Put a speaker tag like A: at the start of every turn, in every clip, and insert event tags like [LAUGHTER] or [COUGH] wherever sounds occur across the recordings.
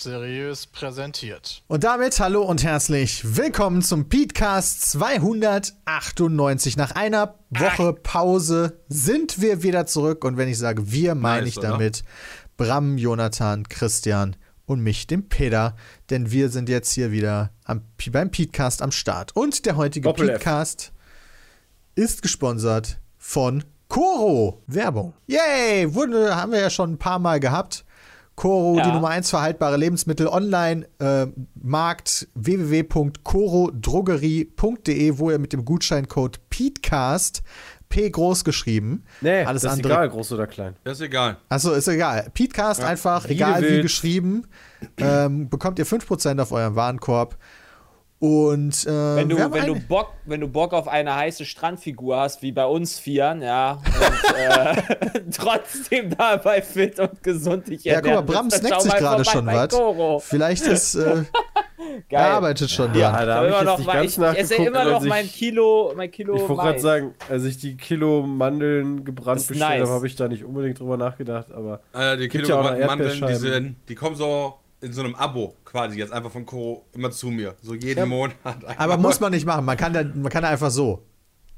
A: seriös präsentiert.
B: Und damit hallo und herzlich willkommen zum Petecast 298. Nach einer Woche Pause sind wir wieder zurück. Und wenn ich sage wir, meine
C: Nice,
B: ich
C: oder?
B: damit Bram, Jonathan, Christian und mich, den Peter. Denn wir sind jetzt hier wieder am, beim Petecast am Start. Und der heutige
D: Doppel F.
B: Petecast ist gesponsert von Coro. Werbung. Yay! Wurde, haben wir ja schon ein paar Mal gehabt. Coro,
E: Ja.
B: die Nummer 1 für haltbare Lebensmittel online, äh, Markt www.corodrogerie.de, wo ihr mit dem Gutscheincode PETECAST, P groß geschrieben,
D: Nee,
B: alles
D: das ist
B: andere.
D: egal, groß oder klein.
C: Das ist egal.
B: Achso, ist egal. PETECAST einfach,
D: wie
B: egal wie geschrieben, ähm, bekommt ihr 5% auf euren Warenkorb. Und äh,
E: Wenn du, wenn, du Bock, wenn du Bock auf eine heiße Strandfigur hast, wie bei uns Vieren, ja, und äh, [LAUGHS] trotzdem dabei fit und gesund dich
B: ja, guck mal,
E: ernähren
B: Bram snackt sich
E: mal
B: gerade schon was. Vielleicht ist, äh, [LAUGHS] er
E: Geil.
B: arbeitet schon
D: Ja,
B: dran.
D: da
E: Ich,
D: habe ich
E: immer
D: jetzt
E: noch
D: nicht
E: mal,
D: ganz
E: ich, ich esse immer noch mein Kilo, mein Kilo
D: Ich wollte gerade sagen, als ich die Kilo Mandeln gebrannt bestellt
E: nice.
D: habe, habe ich da nicht unbedingt drüber nachgedacht, aber
C: die
D: Gibt ja auch noch
C: Kilogramm Mandeln, die, sind, die kommen so in so einem Abo quasi jetzt einfach von Koro immer zu mir. So jeden Monat.
B: Aber muss man nicht machen. Man kann, da, man kann einfach so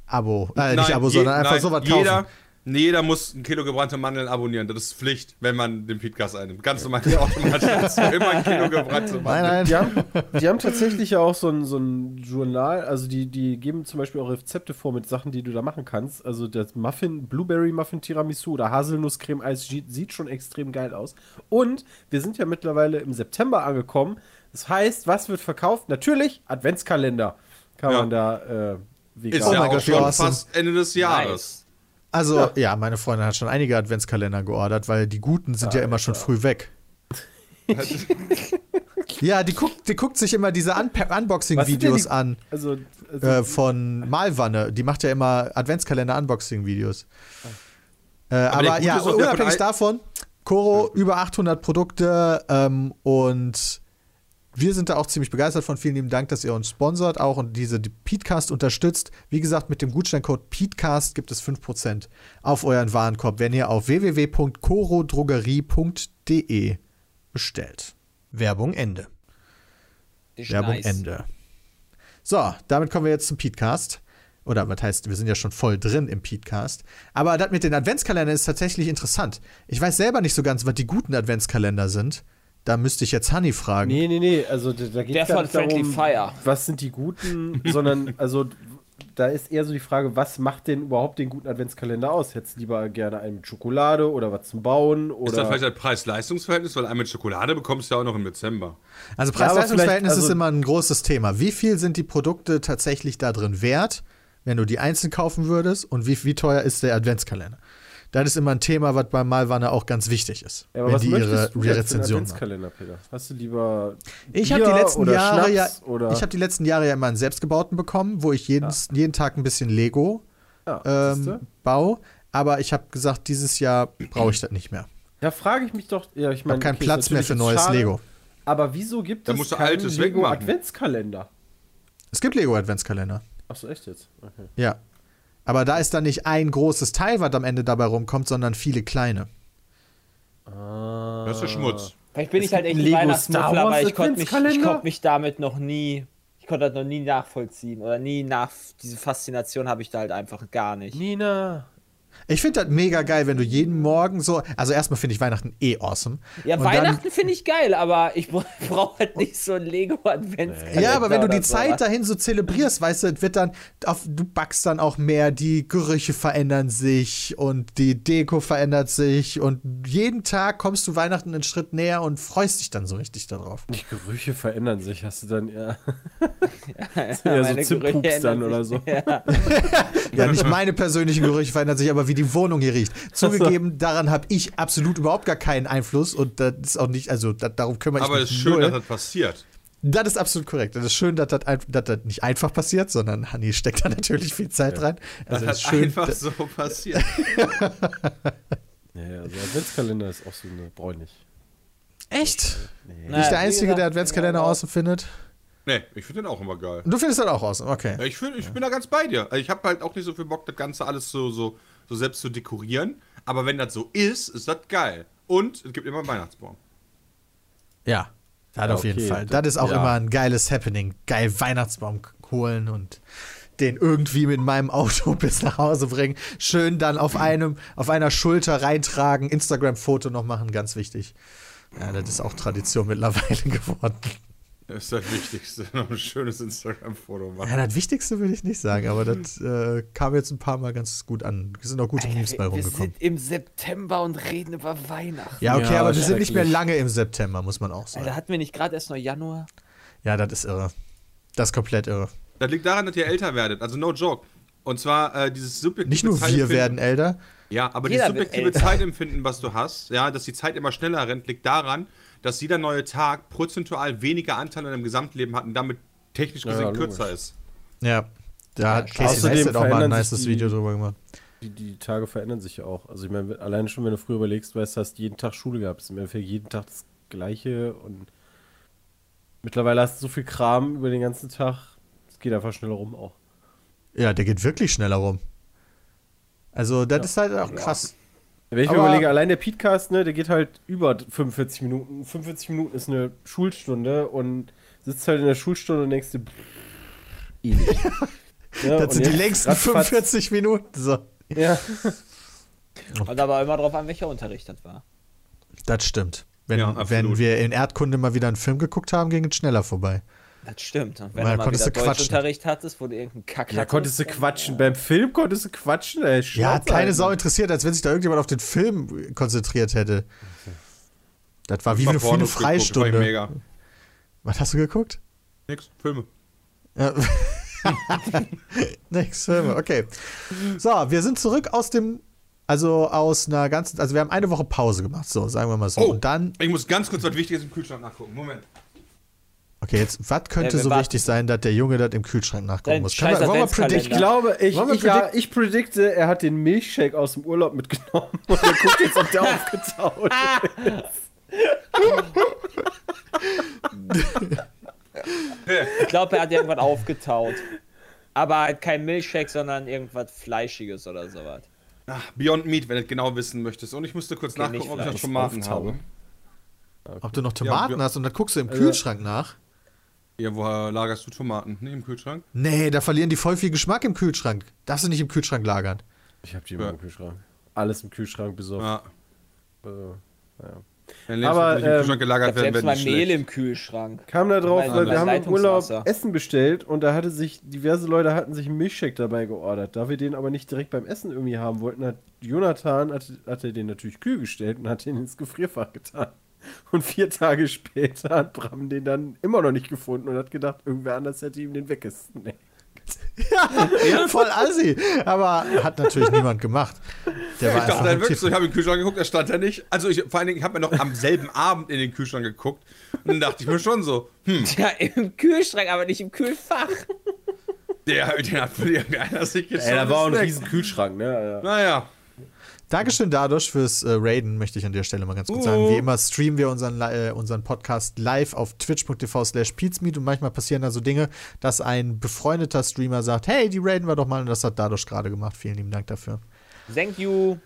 B: Abo, äh, nicht
C: Nein,
B: Abo,
C: je-
B: sondern einfach
C: nein,
B: sowas kaufen.
C: jeder, Jeder muss ein Kilo gebrannte Mandeln abonnieren. Das ist Pflicht, wenn man den Podcast einnimmt. Ganz normal automatisch [LAUGHS] [LAUGHS] dazu. Immer ein Kilo gebrannte
B: Nein,
C: Mandeln.
B: nein.
D: Die haben, die haben tatsächlich ja auch so ein, so ein Journal, also die, die geben zum Beispiel auch Rezepte vor mit Sachen, die du da machen kannst. Also das Muffin, Blueberry Muffin Tiramisu oder Haselnusscreme Eis sieht, sieht schon extrem geil aus. Und wir sind ja mittlerweile im September angekommen. Das heißt, was wird verkauft? Natürlich Adventskalender. Kann
C: Ja.
D: man da äh, vegan.
C: Ist
B: Oh
C: ja
B: mein
C: auch schon
B: awesome.
C: fast Ende des Jahres.
B: Also, ja. meine Freundin hat schon einige Adventskalender geordert, weil die guten sind ja immer schon früh weg. [LAUGHS] ja, die guckt, die guckt sich immer diese Un Unboxing-Videos an
D: Also, also
B: äh, von Malwanne. Die macht ja immer Adventskalender-Unboxing-Videos. Äh, aber
C: Gute
B: ja, unabhängig davon, Coro über 800 Produkte ähm, und wir sind da auch ziemlich begeistert von. Vielen lieben Dank, dass ihr uns sponsort auch und diese die Peatcast unterstützt. Wie gesagt, mit dem Gutscheincode Peatcast gibt es 5% auf euren Warenkorb, wenn ihr auf www.corodrogerie.de bestellt. Werbung Ende.
E: Ist
B: Werbung
E: nice.
B: Ende. So, damit kommen wir jetzt zum Peatcast. Oder was heißt, wir sind ja schon voll drin im Peatcast. Aber das mit den Adventskalendern ist tatsächlich interessant. Ich weiß selber nicht so ganz, was die guten Adventskalender sind. Da müsste ich jetzt Honey fragen.
D: Nee, nee, nee, also da, da geht
E: Der von
D: nicht
E: Friendly
D: darum,
E: Fire.
D: was sind die guten, [LAUGHS] sondern also da ist eher so die Frage, was macht denn überhaupt den guten Adventskalender aus? Hättest du lieber gerne einen mit Schokolade oder was zum Bauen
C: Ist das
D: oder
C: vielleicht das Preis-Leistungs-Verhältnis? Weil einen mit Schokolade bekommst du ja auch noch im Dezember.
B: Also Preis-Leistungs-Verhältnis
D: vielleicht,
B: ist
D: also-
B: immer ein großes Thema. Wie viel sind die Produkte tatsächlich da drin wert, wenn du die einzeln kaufen würdest? Und wie, wie teuer ist der Adventskalender? Das ist immer ein Thema, was bei Malwanne auch ganz wichtig ist.
D: ja, aber
B: wenn
D: was
B: die ihre,
D: du
B: ihre Rezension machen.
D: Adventskalender, Peter? Hast du lieber
B: Ich habe die letzten
D: oder
B: Jahre ja, ich habe die letzten Jahre ja immer einen selbstgebauten bekommen, wo ich jeden, jeden Tag ein bisschen Lego
D: ja,
B: ähm,
D: siehste?
B: baue. Aber ich habe gesagt, dieses Jahr brauche ich das nicht mehr.
D: ja, frage ich mich doch, ja, ich
B: Ich
D: meine,
B: habe keinen
D: okay, ist
B: Platz mehr für neues
D: schade,
B: Lego.
D: Aber wieso gibt
C: Da
D: es
C: musst du
D: keinen
C: Altes
D: Lego
C: wegmachen.
D: Adventskalender?
B: Es gibt Lego Adventskalender.
D: Achso, echt jetzt? Okay.
B: Ja. Aber da ist dann nicht ein großes Teil, was am Ende dabei rumkommt, sondern viele kleine.
D: Ah.
C: Das ist Schmutz.
E: Vielleicht bin
D: Es
E: ich halt echt ein Weihnachtsmuffel, aber ich konnte mich, ich konnt mich damit noch nie, ich konnte das noch nie nachvollziehen oder nie nach, diese Faszination habe ich da halt einfach gar nicht.
D: Nina.
B: Ich finde das mega geil, wenn du jeden Morgen so. Also, erstmal finde ich Weihnachten eh awesome.
E: Ja,
B: Und
E: Weihnachten finde ich geil, aber ich [LAUGHS] brauche halt nicht so ein Lego-Adventskalender.
B: Ja, aber wenn du die Zeit
E: sowas.
B: dahin so zelebrierst, weißt du, es wird dann, auf, du backst dann auch mehr, die Gerüche verändern sich und die Deko verändert sich und jeden Tag kommst du Weihnachten einen Schritt näher und freust dich dann so richtig darauf.
D: Die Gerüche verändern sich. Hast du dann eher,
E: Ja, [LAUGHS]
D: eher so
E: meine
D: Zimtpups dann oder so?
E: Ja.
B: Ja, nicht meine persönlichen Gerüche verändern sich, aber wie die Wohnung hier riecht. Zugegeben, daran habe ich absolut überhaupt gar keinen Einfluss und das ist auch nicht, also da, darum kümmere ich
C: Aber es
B: mich
C: ist schön,
B: null.
C: dass das passiert.
B: Das ist absolut korrekt. Das ist schön, dass das, dass das nicht einfach passiert, sondern Hanni steckt da natürlich viel Zeit rein. Also
C: das
B: es
C: hat
B: ist schön,
C: einfach
B: da-
C: so passiert. [LAUGHS]
D: Ja, ja, also Adventskalender ist auch so eine bräunlich.
B: Echt?
D: Nee.
B: Nicht der Einzige, der Adventskalender
E: ja,
B: außen findet.
C: nee, ich finde den auch immer geil.
B: Und du findest das auch außen, okay.
C: Ja, ich, find, ich bin da ganz bei dir. Ich habe halt auch nicht so viel Bock, das Ganze alles so, so, so selbst zu dekorieren. Aber wenn das so ist, ist das geil. Und es gibt immer einen Weihnachtsbaum.
B: Ja, das
D: Ja,
B: auf jeden
D: okay.
B: Fall. Das ist auch
D: Ja.
B: immer ein geiles Happening. Geil Weihnachtsbaum holen und den irgendwie mit meinem Auto [LAUGHS] bis nach Hause bringen. Schön dann auf einem, auf einer Schulter reintragen, Instagram-Foto noch machen, ganz wichtig. Ja, das ist auch Tradition mittlerweile [LAUGHS] geworden.
C: Das ist das Wichtigste. Noch ein schönes Instagram-Foto machen.
B: Ja, das Wichtigste würde ich nicht sagen, aber das äh, kam jetzt ein paar Mal ganz gut an. Es sind auch gute Memes bei
E: wir
B: rumgekommen.
E: sind im September und reden über Weihnachten.
B: Ja, okay,
D: Ja,
B: aber wir sind nicht mehr lange im September, muss man auch sagen.
E: hatten wir nicht gerade erst noch Januar?
B: Ja, das ist irre. Das ist komplett irre.
C: Das liegt daran, dass ihr älter werdet. Also no joke. Und zwar äh, dieses subjektive
B: Nicht nur wir
C: Zeitempfinden-
B: werden älter.
C: Ja, aber
E: Jeder
C: dieses subjektive. Zeitempfinden, was du hast, ja, dass die Zeit immer schneller rennt, liegt daran, dass jeder neue Tag prozentual weniger Anteil an deinem Gesamtleben hat und damit technisch
D: Ja,
C: gesehen
D: logisch.
C: kürzer ist.
B: Ja, da hat Casey
D: Außerdem
B: Neistat auch mal ein nices Video drüber gemacht.
D: Die, die Tage verändern sich ja auch. Also ich meine, alleine schon, wenn du früher überlegst, weißt du, hast jeden Tag Schule gehabt. Es ist im Endeffekt jeden Tag das Gleiche und mittlerweile hast du so viel Kram über den ganzen Tag. Es geht einfach schneller rum auch.
B: Ja, der geht wirklich schneller rum. Also, das ist halt auch krass.
D: Wenn ich mir
B: Aber-
D: überlege, allein der Podcast, ne, der geht halt über 45 Minuten. 45 Minuten ist eine Schulstunde und sitzt halt in der Schulstunde und denkst dir. [LAUGHS] Ja,
B: Das sind die längsten
D: ratzfatz-
B: 45 Minuten. So.
D: Ja. [LAUGHS]
E: Und aber immer drauf an, welcher Unterricht das war.
B: Das stimmt. Wenn,
C: Ja,
B: wenn wir in Erdkunde mal wieder einen Film geguckt haben, ging es schneller vorbei.
E: Das stimmt. Und wenn
B: Weil
E: du mal
B: konntest
E: wieder
B: quatschen.
E: Deutschunterricht hattest, wo du irgendeinen Kack
D: Ja, konntest du quatschen.
E: äh,
D: Beim Film konntest du quatschen. Ey,
B: Ja,
D: Schnauze
B: hat keine. Sau interessiert, als wenn sich da irgendjemand auf den Film konzentriert hätte. Das war wie
C: Mal
B: eine, wie eine
C: Pornos geguckt, war ich
B: Freistunde.
C: Mega.
B: Was hast du geguckt?
C: Nix, Filme.
B: Ja. [LAUGHS] Nix, Filme, okay. So, wir sind zurück aus dem, also aus einer ganzen, also wir haben eine Woche Pause gemacht, so, sagen wir mal so.
C: Oh.
B: Und dann,
C: Ich muss ganz kurz was Wichtiges im Kühlschrank nachgucken. Moment.
B: Okay, jetzt, was könnte
E: Ja, wir
B: so
E: warten.
B: wichtig sein, dass der Junge das im Kühlschrank nachgucken
E: Dein
B: muss?
E: Scheiß
B: wir, wollen wir
E: Adventskalender.
B: predict,
D: Ich glaube, ich, ich, ja, ich predikte, er hat den Milchshake aus dem Urlaub mitgenommen [LAUGHS] und er guckt jetzt, ob der aufgetaut
E: Ich glaube, er hat irgendwas aufgetaut. Aber halt kein Milchshake, sondern irgendwas Fleischiges oder sowas.
C: Ach, Beyond Meat, wenn du genau wissen möchtest. Und ich musste kurz
E: Okay,
C: nachgucken, ob ich noch. Tomaten
D: Auftauen.
C: habe.
B: ob du noch Tomaten
C: wir-
B: hast und dann guckst du im
D: Also-
B: Kühlschrank nach.
C: Ja, woher lagerst du Tomaten? Nicht im Kühlschrank?
B: Nee, da verlieren die voll viel Geschmack im Kühlschrank. Darfst du nicht im Kühlschrank lagern.
D: Ich hab die immer
C: Ja.
D: im Kühlschrank. Alles im Kühlschrank besorgt.
C: Ja.
D: Also, naja.
C: Wenn
D: Aber,
C: im
D: ähm,
C: Kühlschrank gelagert werden,
E: selbst
C: werden
E: mal Mehl
C: schlecht.
E: im Kühlschrank.
D: Kam da drauf, weil wir haben im Urlaub. Essen bestellt und da hatte sich, diverse Leute hatten sich einen Milchshake dabei geordert. Da wir den aber nicht direkt beim Essen irgendwie haben wollten, hat Jonathan, hat, hat er den natürlich kühl gestellt und hat den ins Gefrierfach getan. Und vier Tage später hat Bram den dann immer noch nicht gefunden und hat gedacht, irgendwer anders hätte ihm den weggesnackt.
B: Ja, voll assi. Aber hat natürlich niemand gemacht. Der war
C: Ich dachte dann
B: im
C: wirklich so, ich habe in den Kühlschrank geguckt, da stand er nicht. Also ich, vor allen Dingen, ich habe mir noch am selben Abend in den Kühlschrank geguckt und dann dachte ich mir schon so, hm,
E: Ja, im Kühlschrank, aber nicht im Kühlfach.
C: der, den hat wohl irgendeiner sich jetzt
D: Ey, da war auch ein riesen Kühlschrank, ne?
C: Naja,
B: Dankeschön dadurch fürs äh, Raiden, möchte ich an der Stelle mal ganz kurz
C: Uh.
B: sagen. Wie immer streamen wir unseren, äh, unseren Podcast live auf twitch.tv slash peatsmeet und manchmal passieren da so Dinge, dass ein befreundeter Streamer sagt, hey, die raiden wir doch mal und das hat dadurch gerade gemacht. Vielen lieben Dank dafür.
E: Thank you.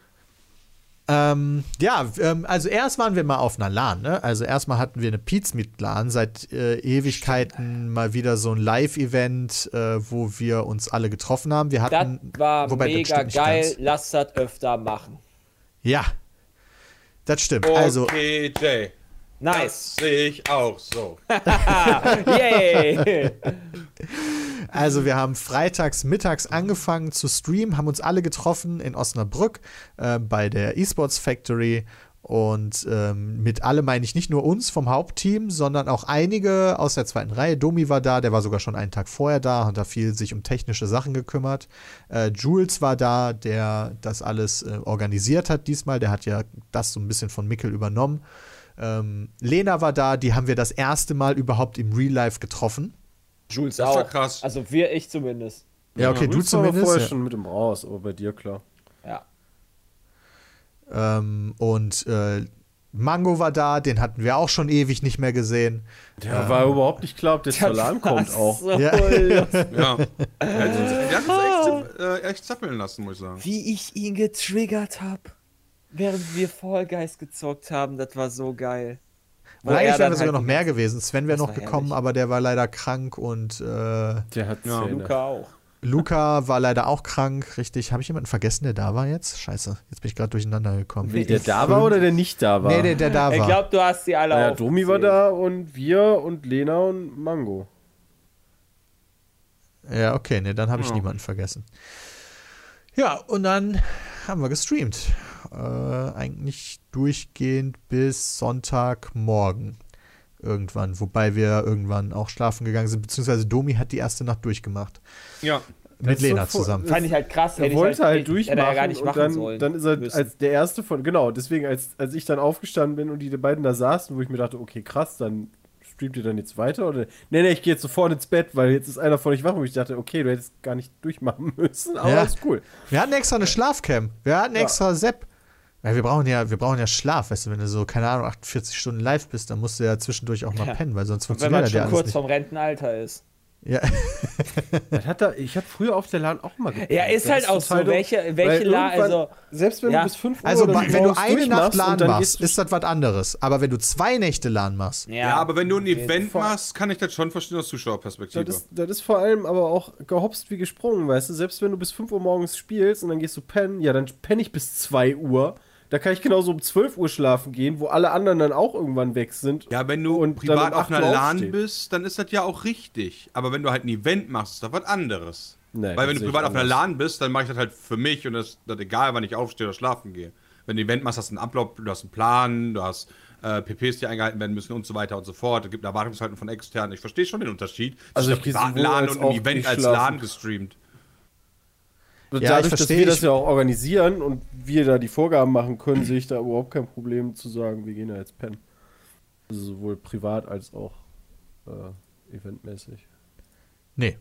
B: Ähm, ja, ähm, also erst waren wir mal auf einer LAN, ne? Also erstmal hatten wir eine Pizmeet-LAN, seit äh, Ewigkeiten mal wieder so ein Live-Event, äh, wo wir uns alle getroffen haben. Wir
E: Das
B: hatten,
E: war
B: wobei, das
E: mega
B: stimmt nicht
E: geil.
B: ganz.
E: Lass das öfter machen.
B: Ja, das stimmt.
C: okay,
B: Also,
C: Jay.
E: Nice.
C: Das sehe ich auch so. [LAUGHS]
E: Yay. [LAUGHS]
B: Also wir haben freitags mittags angefangen zu streamen, haben uns alle getroffen in Osnabrück äh, bei der Esports Factory und ähm, mit alle meine ich nicht nur uns vom Hauptteam, sondern auch einige aus der zweiten Reihe. Domi war da, der war sogar schon einen Tag vorher da, hat da viel sich um technische Sachen gekümmert. Äh, Jules war da, der das alles äh, organisiert hat diesmal, der hat ja das so ein bisschen von Mickel übernommen. Ähm, Lena war da, die haben wir das erste Mal überhaupt im Real Life getroffen.
E: Jules
C: Das war
E: auch.
C: krass.
E: Also wir, ich zumindest.
B: Ja, okay, du
D: war aber
B: zumindest.
D: vorher
B: Ja.
D: schon mit dem raus, aber bei dir klar.
E: Ja.
B: Ähm, und äh, Mango war da, den hatten wir auch schon ewig nicht mehr gesehen.
D: Der war überhaupt nicht klar, ob der Salam kommt auch.
E: So
B: Ja. [LAUGHS]
C: Ja. Der hat uns- der hat uns echt, äh, echt zappeln lassen, muss ich sagen.
E: Wie ich ihn getriggert habe, während wir Fall Guys gezockt haben, das war so geil. Wo
B: Und eigentlich wären wir sogar
E: halt
B: noch mehr gewesen. Sven wäre
E: Das
B: noch gekommen,
E: herrlich.
B: aber der war leider krank und äh,
D: Der hat
C: Ja.
E: Luca auch.
B: Luca war leider auch krank, richtig. Habe ich jemanden vergessen, der da war jetzt? Scheiße, jetzt bin ich gerade durcheinander gekommen.
D: Nee, der da war oder der nicht da war?
B: Nee, der, der da
E: Ich
B: war.
E: glaube, du hast sie alle
D: naja. Domi war da und wir und Lena und Mango.
B: Ja, okay, nee, dann habe ich
C: Ja.
B: niemanden vergessen. Ja, und dann haben wir gestreamt. Äh, eigentlich durchgehend bis Sonntagmorgen. Irgendwann. Wobei wir irgendwann auch schlafen gegangen sind, beziehungsweise Domi hat die erste Nacht durchgemacht.
C: Ja.
B: Mit Lena
D: vor-
B: zusammen.
E: Fand ich halt krass.
D: Er
E: hätte
D: wollte halt,
E: hätte
D: durchmachen
E: er ja gar nicht
D: und
E: machen
D: dann,
E: sollen.
D: dann ist er
E: müssen.
D: als der erste von, genau, deswegen als, als ich dann aufgestanden bin und die beiden da saßen, wo ich mir dachte, okay, krass, dann streamt ihr dann jetzt weiter oder nee, nee, ich gehe jetzt sofort ins Bett, weil jetzt ist einer von euch wach und ich dachte, okay, du hättest gar nicht durchmachen [LAUGHS] müssen, aber
B: Ja.
D: ist cool.
B: Wir hatten extra eine Schlafcam. Wir hatten extra Sepp. Ja, wir brauchen ja, wir brauchen ja Schlaf, weißt du, wenn du so, keine Ahnung, 48 Stunden live bist, dann musst du ja zwischendurch auch mal
E: Ja.
B: pennen, weil sonst
E: wenn
B: funktioniert
E: man
B: das ja
E: schon
B: alles
E: kurz
B: nicht.
E: vom Rentenalter ist.
B: Ja. [LAUGHS]
D: Das hat da, ich habe früher auf der LAN auch mal gepennt.
E: Ja, ist
D: Das
E: halt auch so. Welche,
D: weil
E: welche La
D: irgendwann-
E: also
D: selbst wenn
E: ja.
D: du bis 5 Uhr
B: Also, wenn du eine Nacht LAN machst, ist das was anderes. Aber wenn du zwei Nächte LAN machst,
E: ja,
C: Ja, aber wenn du ein Event machst, kann ich das schon verstehen aus Zuschauerperspektive.
D: Das ist, das ist vor allem aber auch gehopst wie gesprungen, weißt du? Selbst wenn du bis 5 Uhr morgens spielst und dann gehst du pennen, ja, dann penne ich bis 2 Uhr. Da kann ich genauso um 12 Uhr schlafen gehen, wo alle anderen dann auch irgendwann weg sind.
C: ja, wenn du
D: Und
C: privat
D: um
C: auf
D: 8
C: einer LAN
D: aufstehen.
C: bist, dann ist das ja auch richtig. Aber wenn du halt ein Event machst, ist das was anderes.
D: Nee,
C: Weil wenn du privat auf einer. LAN bist, dann mache ich das halt für mich und das ist das egal, wann ich aufstehe oder schlafen gehe. Wenn du ein Event machst, hast du einen Ablauf, du hast einen Plan, du hast äh, PPs, die eingehalten werden müssen und so weiter und so fort. Es gibt Erwartungshaltung von externen. Ich verstehe schon den Unterschied.
D: Also ich sowohl
C: LAN und
D: auch
C: Event als. LAN gestreamt.
B: Ja,
D: dadurch, dass wir das ja auch organisieren und wir da die Vorgaben machen können, sehe ich da überhaupt kein Problem zu sagen, wir gehen da jetzt pennen. Also sowohl privat als auch äh, eventmäßig.
B: nee.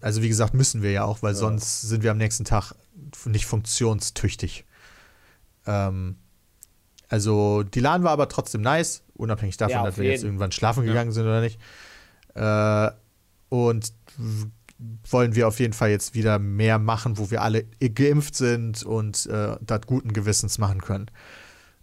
B: Also wie gesagt, müssen wir ja auch, weil sonst sind wir am nächsten Tag nicht funktionstüchtig. Ähm, also die LAN war aber trotzdem nice, unabhängig davon,
E: Ja,
B: dass wir jetzt irgendwann schlafen gegangen sind oder nicht. Äh, und wollen wir auf jeden Fall jetzt wieder mehr machen, wo wir alle geimpft sind und äh, das guten Gewissens machen können.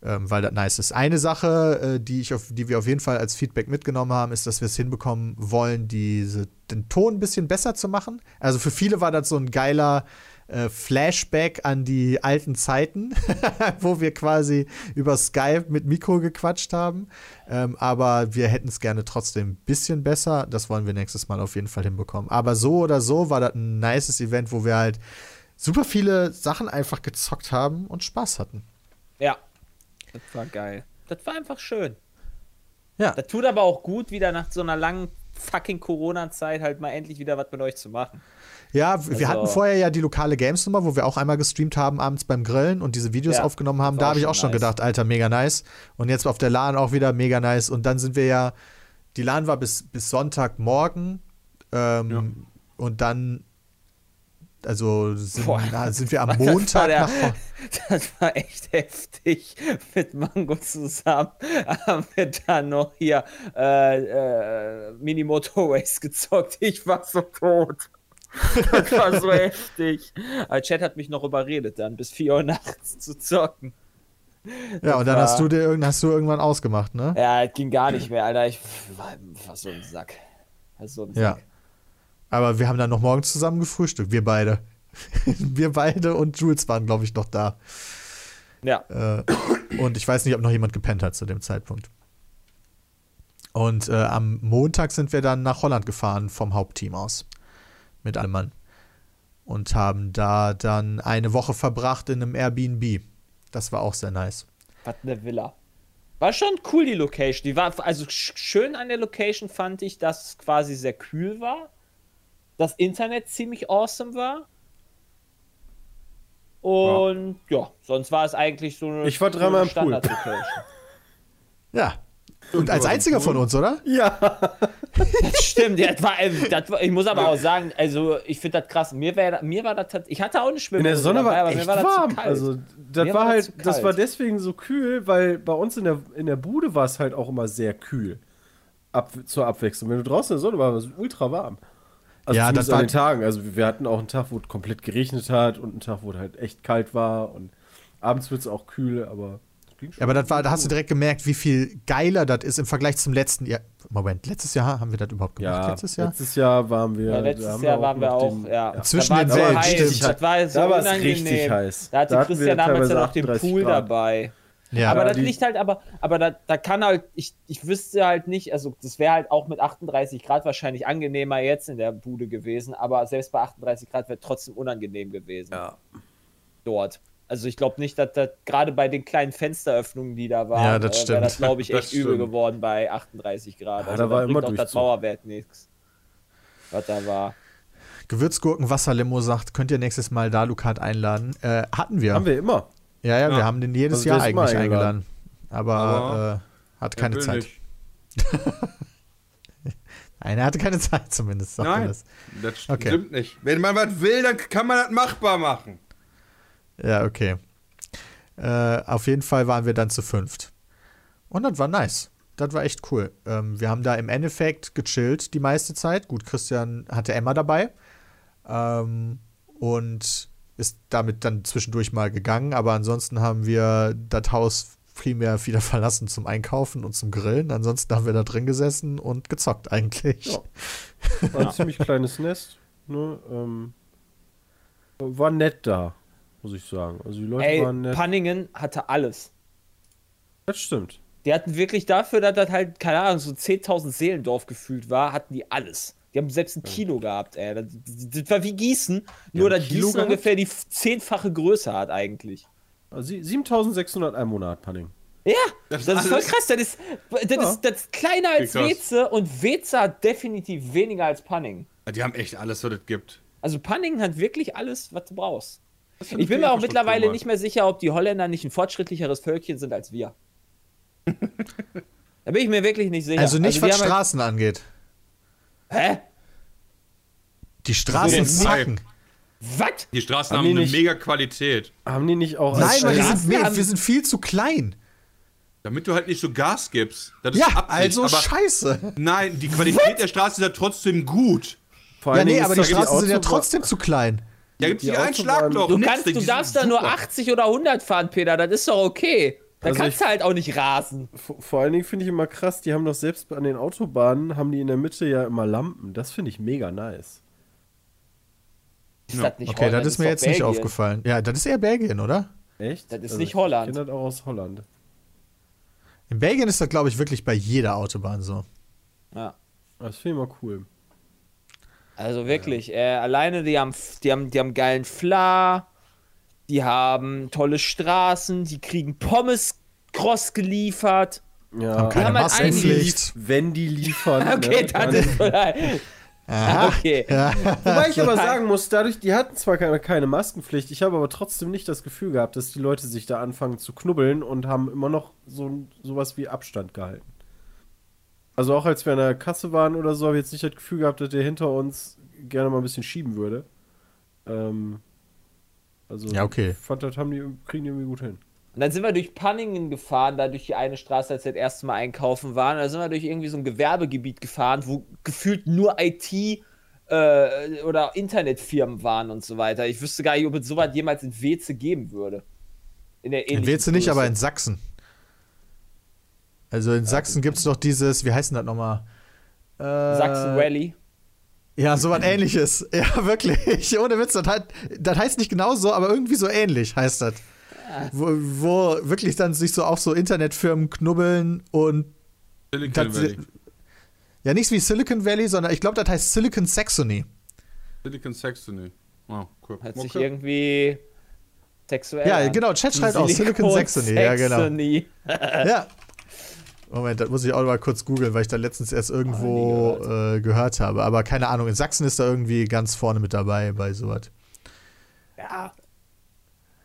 B: Ähm, weil das nice ist. Eine Sache, äh, die, ich auf, die wir auf jeden Fall als Feedback mitgenommen haben, ist, dass wir es hinbekommen wollen, diese, den Ton ein bisschen besser zu machen. Also für viele war das so ein geiler äh, Flashback an die alten Zeiten, [LAUGHS] wo wir quasi über Skype mit Mikro gequatscht haben. Ähm, aber wir hätten es gerne trotzdem ein bisschen besser. Das wollen wir nächstes Mal auf jeden Fall hinbekommen. Aber so oder so war das ein nices Event, wo wir halt super viele Sachen einfach gezockt haben und Spaß hatten.
E: ja. Das war geil. Das war einfach schön.
B: Ja.
E: Das tut aber auch gut, wieder nach so einer langen fucking Corona-Zeit halt mal endlich wieder was mit euch zu machen.
B: Ja, wir
E: Also-
B: hatten vorher ja die lokale Games-Nummer, wo wir auch einmal gestreamt haben abends beim Grillen und diese Videos
E: Ja,
B: aufgenommen haben. Da habe ich auch schon
E: nice.
B: gedacht, Alter, mega nice. Und jetzt auf der LAN auch wieder mega nice. Und dann sind wir ja, die LAN war bis, bis Sonntagmorgen. Ähm, Und dann, also sind,
E: Boah.
B: na, sind wir am
E: Das war
B: Montag
E: der-. Das war echt heftig. Mit Mango zusammen haben wir dann noch hier äh, äh, Mini Motor Race gezockt. Ich war so tot. Das war so [LAUGHS] heftig. Aber Chat hat mich noch überredet, dann bis 4 Uhr nachts zu zocken.
B: Ja, und dann
E: war-
B: hast du dir hast du irgendwann ausgemacht, ne?
E: Ja, es ging gar nicht mehr, Alter. Ich war, war so ein Sack. War so ein
B: Ja. Aber wir haben dann noch morgens zusammen gefrühstückt, wir beide. [LAUGHS] wir beide und Jules waren, glaube ich, noch da.
E: Ja.
B: Äh, und ich weiß nicht, ob noch jemand gepennt hat zu dem Zeitpunkt. Und äh, am Montag sind wir dann nach Holland gefahren vom Hauptteam aus. Mit allem Mann. Und haben da dann eine Woche verbracht in einem Airbnb. Das war auch sehr nice.
E: Was eine Villa. War schon cool, die Location. Die war, also sch- schön an der Location fand ich, dass es quasi sehr kühl war. Das Internet ziemlich awesome war. Und ja, sonst war es eigentlich so eine
D: Ich war dreimal im Pool.
E: Standard-Location. [LAUGHS]
B: Ja, Und als einziger von uns, oder?
D: Ja.
E: Stimmt, ja, das war, ähm, das war, ich muss aber auch sagen, also ich finde das krass. Mir, wär, mir war das tat- ich hatte auch eine
D: In
E: Schwimmhose
D: der Sonne
E: dabei,
D: war echt
E: mir war das zu
D: warm.
E: kalt.
D: Also das
E: Mir
D: war
E: war das
D: halt, das
E: kalt.
D: war deswegen so kühl, weil bei uns in der, in der Bude war es halt auch immer sehr kühl. Ab, zur Abwechslung. Wenn du draußen in der Sonne warst, war es ultra warm. Also
B: Ja, das war-
D: an den Tagen. Also wir hatten auch einen Tag, wo es komplett geregnet hat und einen Tag, wo es halt echt kalt war und abends wird es auch kühl, aber es ging schon.
B: Ja, aber das war, da hast du direkt gemerkt, wie viel geiler das ist im Vergleich zum letzten Jahr. Moment, letztes Jahr haben wir das überhaupt gemacht?
D: ja,
B: letztes Jahr?
D: letztes Jahr waren wir.
E: ja, letztes
D: haben
E: Jahr waren wir auch,
D: den-
E: ja.
B: Zwischen
E: da war
B: den Welten, stimmt.
E: Das war so
D: Da war es richtig heiß.
E: Da hatte
D: Da
E: Christian damals ja noch den
D: 38
E: Pool
D: Grad.
E: dabei.
B: Ja,
E: aber
D: Ja,
E: das liegt halt, aber, aber da, da kann halt, ich, ich wüsste halt nicht, also das wäre halt auch mit 38 Grad wahrscheinlich angenehmer jetzt in der Bude gewesen, aber selbst bei 38 Grad wäre trotzdem unangenehm gewesen.
D: Ja.
E: Dort. Also ich glaube nicht, dass das gerade bei den kleinen Fensteröffnungen, die da waren,
B: Ja, das
E: äh,
B: stimmt.
E: das, glaube ich, echt übel geworden bei 38 Grad.
D: Ja,
E: also
D: da war
E: bringt
D: immer
E: auch das. Mauerwert nichts. Was da war.
B: Gewürzgurken Wasserlimo sagt, könnt ihr nächstes Mal Dalukat einladen. Äh, hatten wir.
D: Haben wir immer.
B: Ja, ja, wir haben den jedes
D: Also
B: Jahr eigentlich
D: eingeladen.
B: eingeladen. Aber,
C: Aber
B: äh, hat keine Zeit. [LAUGHS] Nein, er hatte keine Zeit zumindest. Sagt
C: Nein,
B: das.
C: das
B: Okay.
C: stimmt nicht. Wenn man was will, dann kann man das machbar machen.
B: Ja, okay. Äh, auf jeden Fall waren wir dann zu fünft. Und das war nice. Das war echt cool. Ähm, wir haben da im Endeffekt gechillt die meiste Zeit. Gut, Christian hatte Emma dabei. Ähm, und ist damit dann zwischendurch mal gegangen. Aber ansonsten haben wir das Haus primär wieder [LAUGHS] verlassen zum Einkaufen und zum Grillen. Ansonsten haben wir da drin gesessen und gezockt eigentlich.
D: Ja. [LAUGHS] War ein ziemlich kleines Nest. Ne? Ähm, war nett da, muss ich sagen. Also die Leute
E: Ey,
D: waren nett.
E: Panningen hatte alles.
D: Das stimmt.
E: Die hatten wirklich dafür, dass das halt, keine Ahnung, so 10.000 Seelendorf gefühlt war, hatten die alles. Die haben selbst ein Kilo gehabt, ey. Das, das war wie Gießen, nur dass
D: ein
E: Gießen
D: gehabt?
E: ungefähr die zehnfache Größe hat eigentlich.
D: Also sie- 7600 Einwohner hat Panning.
E: Ja,
C: Das
E: das,
C: ist
E: voll krass. Das ist, das,
D: Ja.
E: ist, das ist kleiner als. Weze und Weze hat definitiv weniger als Panning.
C: Die haben echt alles, was es gibt.
E: Also Panning hat wirklich alles, was du brauchst. Ich bin mir auch mittlerweile nicht mehr sicher, ob die Holländer nicht ein fortschrittlicheres Völkchen sind als wir. [LAUGHS] da bin ich mir wirklich nicht sicher.
B: Also nicht,
E: die
B: was
E: halt-
B: Straßen angeht.
E: Hä?
B: Die Straßen zacken.
E: Was?
C: Die Straßen
D: Haben
C: haben
D: die
C: eine
D: nicht-
C: mega Qualität.
D: Haben die nicht auch
B: Nein, weil sind, wir,
E: haben-
B: wir sind viel zu klein.
C: Damit du halt nicht so Gas gibst.
B: Ja,
C: Absicht,
B: also
C: aber
B: scheiße.
C: Nein, die Qualität der Straße ist ja trotzdem gut.
D: Vor
B: Ja, nee, aber die Straßen sind ja trotzdem zu klein.
C: Da gibt es hier ein Schlagloch.
E: Du, kannst, du darfst da nur
C: super.
E: 80 oder 100 fahren, Peter. Das ist doch okay. Da
D: Also
E: kannst
D: ich-
E: du halt auch nicht rasen.
D: Vor, vor allen Dingen finde ich immer krass, die haben doch selbst an den Autobahnen, haben die in der Mitte ja immer Lampen. Das finde ich mega nice.
E: Ist
C: Ja.
E: das nicht
B: Okay,
E: Holland?
B: das ist mir
E: doch
B: jetzt nicht
E: Belgien.
B: aufgefallen. Ja, das ist eher Belgien, oder?
D: Echt?
E: Das ist
D: Also
E: nicht
D: ich
E: Holland.
D: Ich kenne das auch aus Holland.
B: In Belgien ist das, glaube ich, wirklich bei jeder Autobahn so.
E: Ja.
D: Das finde ich mal cool.
E: Also wirklich, äh, alleine die haben, die haben, die haben geilen Fla, die haben tolle Straßen, die kriegen Pommes Cross geliefert.
D: Ja,
B: Haben keine
E: haben halt
B: Maskenpflicht.
D: wenn die liefern. [LAUGHS]
E: Okay,
D: ne?
E: das ist vielleicht.
B: Aha.
E: Okay.
D: Wobei ich [LAUGHS] aber sagen muss, dadurch, die hatten zwar keine, keine Maskenpflicht, ich habe aber trotzdem nicht das Gefühl gehabt, dass die Leute sich da anfangen zu knubbeln und haben immer noch so sowas wie Abstand gehalten. Also auch als wir an der Kasse waren oder so, habe ich jetzt nicht das Gefühl gehabt, dass der hinter uns gerne mal ein bisschen schieben würde. Ähm, also
B: Ja, okay.
D: ich fand, das haben die, kriegen die irgendwie gut hin.
E: Und dann sind wir durch Panningen gefahren, da durch die eine Straße, als wir das erste Mal einkaufen waren. Da sind wir durch irgendwie so ein Gewerbegebiet gefahren, wo gefühlt nur IT äh, oder Internetfirmen waren und so weiter. Ich wüsste gar nicht, ob es sowas jemals in Weze geben würde. In der
B: In Weze nicht,
E: Größe.
B: aber in Sachsen. Also in Sachsen gibt es doch dieses, wie heißt denn das nochmal? Äh,
E: Sachsen Rally.
B: Ja, so was ähnliches. [LAUGHS] Ja, wirklich. Ohne Witz, das, halt, das heißt nicht genau so, aber irgendwie so ähnlich heißt das. Wo, wo wirklich dann sich so auch so Internetfirmen knubbeln und
C: Silicon
B: das,
C: Valley.
B: ja nicht wie Silicon Valley, sondern ich glaube, das heißt Silicon Saxony.
C: Silicon Saxony. Oh, cool.
E: Hört sich
C: Okay.
E: irgendwie sexuell
B: Ja, genau, Chat schreibt auch Silicon Saxony, ja, genau.
E: Saxony.
B: Ja. [LAUGHS] Moment, das muss ich auch mal kurz googeln, weil ich da letztens erst irgendwo
E: nie
B: äh, gehört habe. Aber keine Ahnung, in Sachsen ist da irgendwie ganz vorne mit dabei bei sowas.
E: Ja.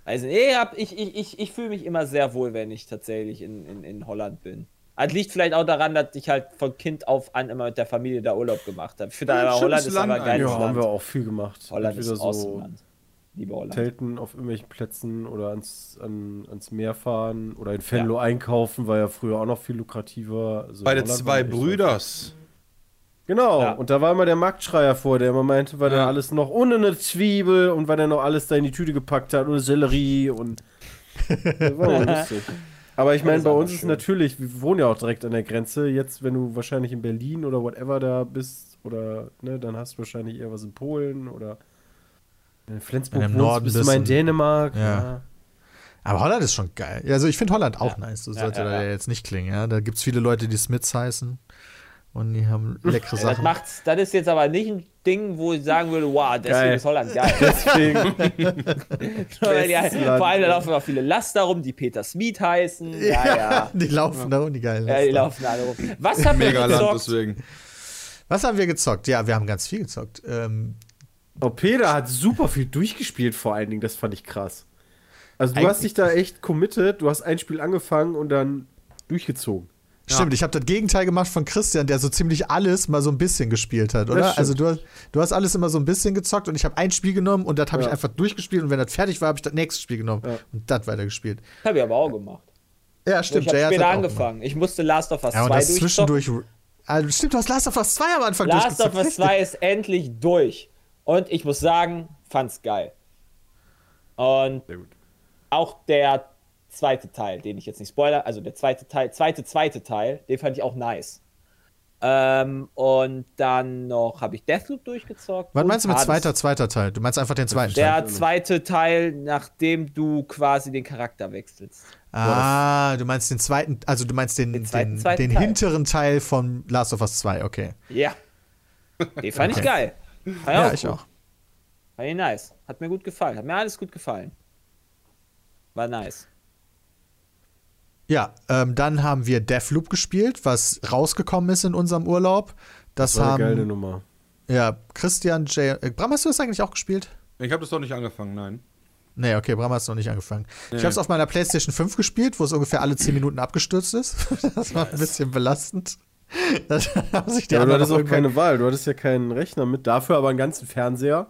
E: Also, ich, hab- ich, ich, ich, ich fühle mich immer sehr wohl, wenn ich tatsächlich in, in, in Holland bin. Das liegt vielleicht auch daran, dass ich halt von Kind auf an immer mit der Familie da Urlaub gemacht habe. Ich finde,
C: Ja,
E: aber Holland ist aber ein geiles
D: Ja, haben wir auch viel gemacht.
E: Holland ist
D: Entweder so
E: awesome Land. Liebe Holland.
D: Zelten auf irgendwelchen Plätzen oder ans, an, ans Meer fahren oder in Venlo einkaufen, war ja früher auch noch viel lukrativer. Also
C: Bei den zwei Brüders.
D: Genau,
E: Ja.
D: und da war immer der Marktschreier vor, der immer meinte, weil
C: Ja.
D: er alles noch ohne eine Zwiebel und weil er noch alles da in die Tüte gepackt hat, ohne Sellerie und. [LAUGHS] Aber ich
E: Ja,
D: meine, bei uns ist
E: schön.
D: natürlich, wir wohnen ja auch direkt an der Grenze. Jetzt, wenn du wahrscheinlich in Berlin oder whatever da bist, oder, ne, dann hast du wahrscheinlich eher was in Polen oder in Flensburg
B: Wenn du im Norden
D: bist du mal in Dänemark.
B: Ja.
D: Ja.
B: Aber Holland ist schon geil. Ja, Also ich finde Holland auch nice. So
E: Ja,
B: sollte
E: ja,
B: da
E: ja.
B: jetzt nicht klingen. Ja? Da gibt es viele Leute, die Smiths heißen. Und die haben leckere
E: Ja, das,
B: Sachen.
E: macht's, das ist jetzt aber nicht ein Ding, wo ich sagen würde, wow, deswegen
D: Geil.
E: ist Holland geil. [LAUGHS]
D: Deswegen, [LAUGHS] Bestes Land.
E: vor allem da laufen auch viele Laster rum, die Peter Smith heißen. Ja, ja. [LAUGHS]
B: Die laufen da und die geilen
E: Ja, die
B: Laster.
E: laufen alle rum. Was haben wir
C: Mega Land
E: gezockt?
C: deswegen.
B: Was haben wir gezockt? Ja, wir haben ganz viel gezockt. Ähm,
D: Peter hat super viel durchgespielt, vor allen Dingen, das fand ich krass. Also, du
B: Eig-
D: hast dich da echt committed, du hast ein Spiel angefangen und dann durchgezogen.
B: Stimmt, ich habe das Gegenteil gemacht von Christian, der so ziemlich alles mal so ein bisschen gespielt hat, oder? Also du, hast- du hast alles immer so ein bisschen gezockt und ich habe ein Spiel genommen und das habe ich
D: Ja.
B: einfach durchgespielt und wenn das fertig war, habe ich das nächste Spiel genommen
D: Ja.
B: und das weitergespielt.
E: Das habe ich aber auch gemacht.
B: Ja,
E: ich
B: stimmt.
E: habe
B: Jay hat
E: später
B: auch
E: angefangen. Ich musste Last of Us.
B: Ja, und
E: 2
B: das
E: durchzocken.
B: zwischendurch. Also, stimmt, du hast Last of Us 2 am Anfang
E: Last of. Us 2 ist endlich durch. Und ich muss sagen, fand's geil. Und
C: Sehr gut.
E: auch der zweite Teil, den ich jetzt nicht spoiler, also der zweite Teil, zweite, zweite Teil, den fand ich auch nice. Ähm, und dann noch habe ich Deathloop durchgezockt.
B: Was meinst du mit zweiter, zweiter Teil? Du meinst einfach den zweiten Teil?
E: Der zweite Teil, nachdem du quasi den Charakter wechselst.
B: Ah, du meinst den zweiten, also du meinst den,
E: Den
B: den,
E: zweiten,
B: den,
E: zweiten Teil.
B: hinteren Teil von Last of Us 2, okay.
E: Ja. Den fand ich
B: Okay.
E: geil. Fand
B: Ja, ich
E: gut.
B: auch.
E: Fand ich nice. Hat mir gut gefallen. Hat mir alles gut gefallen. War nice.
B: Ja, ähm, dann haben wir Deathloop gespielt, was rausgekommen ist in unserem Urlaub. Das,
D: Das war eine geile
B: haben
D: Nummer.
B: ja Christian, Jay, äh, Bram, hast du das eigentlich auch gespielt?
C: Ich habe das doch nicht angefangen, nein.
B: Nee, okay, Bram hat es noch nicht angefangen. Ich habe es auf meiner PlayStation 5 gespielt, wo es ungefähr alle 10 Minuten abgestürzt ist. [LAUGHS] Das war ein bisschen belastend. [LAUGHS] Da haben sich die
D: Ja, du hattest auch keine Wahl. Du hattest ja keinen Rechner mit, dafür aber einen ganzen Fernseher.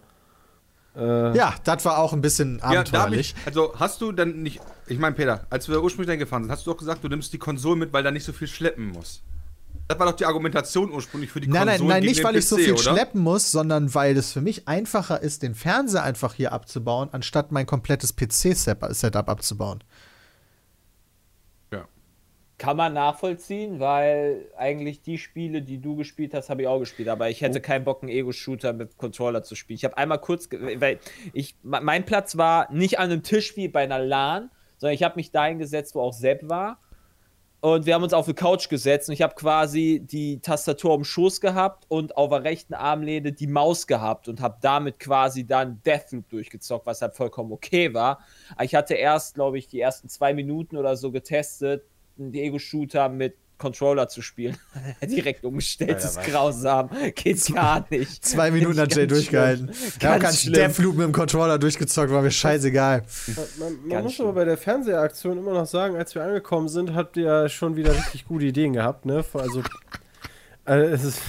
D: Äh,
B: Ja, das war auch ein bisschen
C: Ja,
B: abenteuerlich.
C: ich, also hast du dann nicht, ich meine Peter, als wir ursprünglich dahin gefahren sind, hast du doch gesagt, du nimmst die Konsole mit, weil da nicht so viel schleppen muss. Das war doch die Argumentation ursprünglich für die
B: Nein,
C: Konsole
B: nein, nein,
C: gegen
B: nicht, weil ich so
C: PC,
B: viel
C: oder?
B: schleppen muss, sondern weil es für mich einfacher ist, den Fernseher einfach hier abzubauen, anstatt mein komplettes PC-Setup abzubauen.
E: Kann man nachvollziehen, weil eigentlich die Spiele, die du gespielt hast, habe ich auch gespielt. Aber ich
B: Oh.
E: hätte keinen Bock, einen Ego-Shooter mit Controller zu spielen. Ich habe einmal kurz, weil ich, me- mein Platz war nicht an einem Tisch wie bei einer LAN, sondern ich habe mich dahin gesetzt, wo auch Sepp war. Und wir haben uns auf eine Couch gesetzt und ich habe quasi die Tastatur am Schoß gehabt und auf der rechten Armlehne die Maus gehabt und habe damit quasi dann Deathloop durchgezockt, was halt vollkommen okay war. Ich hatte erst, glaube ich, die ersten zwei Minuten oder so getestet, einen Ego-Shooter mit Controller zu spielen. [LAUGHS] Direkt umgestellt, das ist grausam. Geht gar nicht.
B: Zwei Minuten hat Jay durchgehalten. Wir haben
E: Ganz.
B: Deathloop mit dem Controller durchgezockt, war mir scheißegal.
D: Man, man
E: Ganz
D: muss
E: schlimm.
D: aber bei der Fernsehaktion immer noch sagen, als wir angekommen sind, habt ihr ja schon wieder richtig gute Ideen gehabt, ne? Also, also es ist,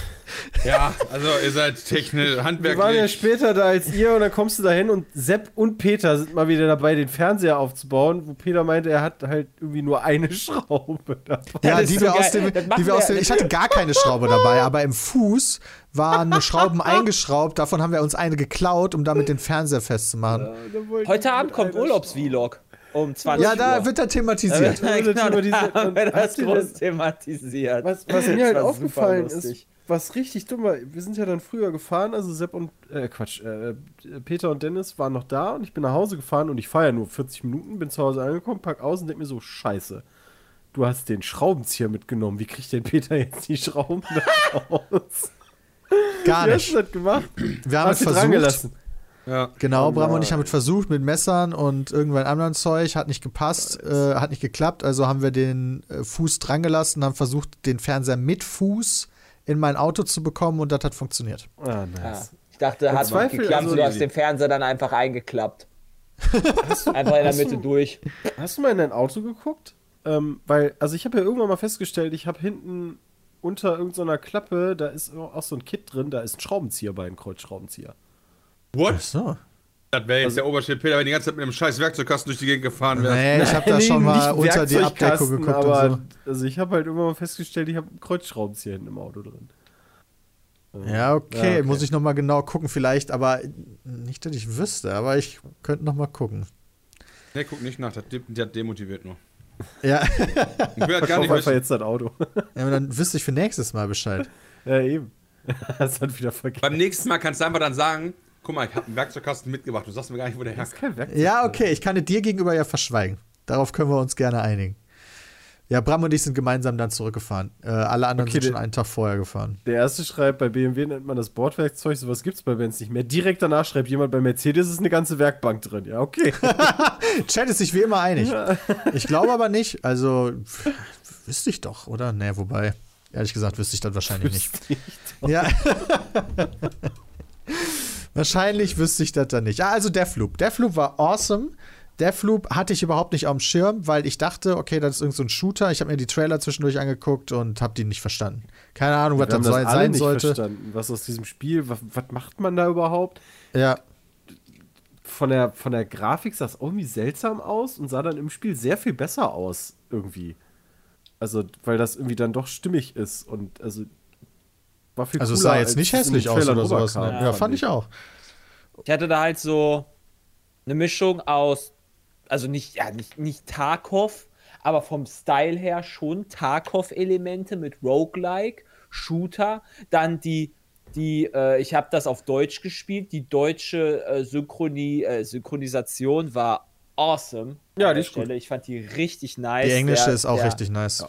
C: Ja, also ihr seid technisch,
D: wir waren ja
C: handwerklich.
D: später da als ihr und dann kommst du da hin und Sepp und Peter sind mal wieder dabei, den Fernseher aufzubauen, wo Peter meinte, er hat halt irgendwie nur eine [LAUGHS] Schraube dabei.
B: Ja, die
E: so
B: wir aus dem, die wir aus dem, ich hatte gar keine Schraube dabei, aber im Fuß waren Schrauben [LAUGHS] eingeschraubt. Davon haben wir uns eine geklaut, um damit den Fernseher festzumachen.
E: Heute Abend kommt Urlaubsvlog um 20
B: Ja, da
E: Uhr.
B: wird er thematisiert.
E: Ja, genau,
D: thematisiert.
E: da haben wir
D: Und
E: das groß thematisiert.
D: Was, was mir halt aufgefallen ist, was richtig dumm war, wir sind ja dann früher gefahren, also Sepp und, äh, Quatsch, äh, Peter und Dennis waren noch da und ich bin nach Hause gefahren und ich fahre ja nur 40 Minuten, bin zu Hause angekommen, pack aus und denk mir so, scheiße, du hast den Schraubenzieher mitgenommen, wie kriegt denn Peter jetzt die Schrauben da raus?
B: Gar
D: Wie hast
B: nicht.
D: du das gemacht?
B: Wir haben es versucht.
C: Ja.
B: Genau,
D: Oh
B: Bram und ich haben es versucht mit Messern und irgendwann anderen Zeug, hat nicht gepasst, äh, hat nicht geklappt, also haben wir den äh, Fuß dran gelassen, haben versucht, den Fernseher mit Fuß in mein Auto zu bekommen und das hat funktioniert.
D: Ah,
E: Ja.
D: nice.
E: Ich dachte, hat
D: Zweifel,
E: geklappt,
D: also-
E: du hast den Fernseher dann einfach eingeklappt. einfach in der
D: hast
E: Mitte
D: du-
E: durch.
D: Hast du mal in dein Auto geguckt? ähm, weil, also ich habe ja irgendwann mal festgestellt, ich habe hinten unter irgendeiner Klappe, da ist auch so ein Kit drin, da ist ein Schraubenzieher bei, ein Kreuzschraubenzieher.
C: What?
B: So.
C: Das wäre jetzt der Oberschild Peter, wenn die ganze Zeit mit einem scheiß Werkzeugkasten durch die Gegend gefahren wäre.
B: Nee, ich habe da schon mal unter die Abdeckung
D: Werkzeugkasten,
B: geguckt
D: aber,
B: und
D: Also ich habe halt irgendwann mal festgestellt, ich habe einen Kreuzschraubenzieher hinten im Auto drin.
B: so. Ja, okay,
D: Ja, okay.
B: muss ich noch mal genau gucken vielleicht, aber nicht, dass ich wüsste, aber ich könnte noch mal gucken.
C: Nee, guck nicht nach, das, das demotiviert nur.
B: Ja, [LAUGHS]
C: Ich will gar nicht
D: einfach jetzt das Auto.
B: ja aber dann wüsste ich für nächstes Mal Bescheid.
D: ja, eben. [LAUGHS] Das hat wieder vergessen.
C: Beim nächsten Mal kannst du einfach dann sagen, guck mal, ich habe einen Werkzeugkasten mitgebracht, du sagst mir gar nicht, wo der herkommt.
D: kein Werkzeug.
B: Ja, okay, ich kann es dir gegenüber ja verschweigen. Darauf können wir uns gerne einigen. Ja, Bram und ich sind gemeinsam dann zurückgefahren. Äh, alle anderen
D: Okay,
B: sind schon einen Tag vorher gefahren.
D: Der erste schreibt, bei BMW nennt man das Bordwerkzeug, sowas gibt es bei Benz nicht mehr. Direkt danach schreibt jemand, bei Mercedes ist eine ganze Werkbank drin. Ja, okay. [LAUGHS]
B: Chat ist sich wie immer einig. Ich glaube aber nicht. Also, wüsste ich doch, oder? Nee, wobei, ehrlich gesagt, wüsste ich das wahrscheinlich nicht. Ja. [LAUGHS] [LAUGHS] Wahrscheinlich wüsste ich das dann nicht. Ah, also Deathloop. Deathloop war awesome. Deathloop hatte ich überhaupt nicht auf dem Schirm, weil ich dachte, okay, das ist irgendein so ein Shooter. Ich habe mir die Trailer zwischendurch angeguckt und habe die nicht verstanden. Keine Ahnung, was das
D: das
B: sein
D: nicht
B: sollte.
D: verstanden. Was aus diesem Spiel, was, was macht man da überhaupt?
B: Ja,
D: Von der, von der Grafik sah es irgendwie seltsam aus und sah dann im Spiel sehr viel besser aus, irgendwie. Also, weil das irgendwie dann doch stimmig ist und also war viel
B: also es sah jetzt nicht hässlich aus oder sowas. Ne? Ja, fand ich auch.
E: Ich hatte da halt so eine Mischung aus, also nicht, ja, nicht, nicht Tarkov, aber vom Style her schon Tarkov-Elemente mit Roguelike, Shooter, dann die, die, äh, ich habe das auf Deutsch gespielt, die deutsche äh, Synchroni, äh, Synchronisation war awesome.
D: Ja,
E: an
D: die ist gut.
E: Stelle. Ich fand die richtig nice.
B: Die englische
E: Der-
B: ist auch
E: der,
B: richtig nice.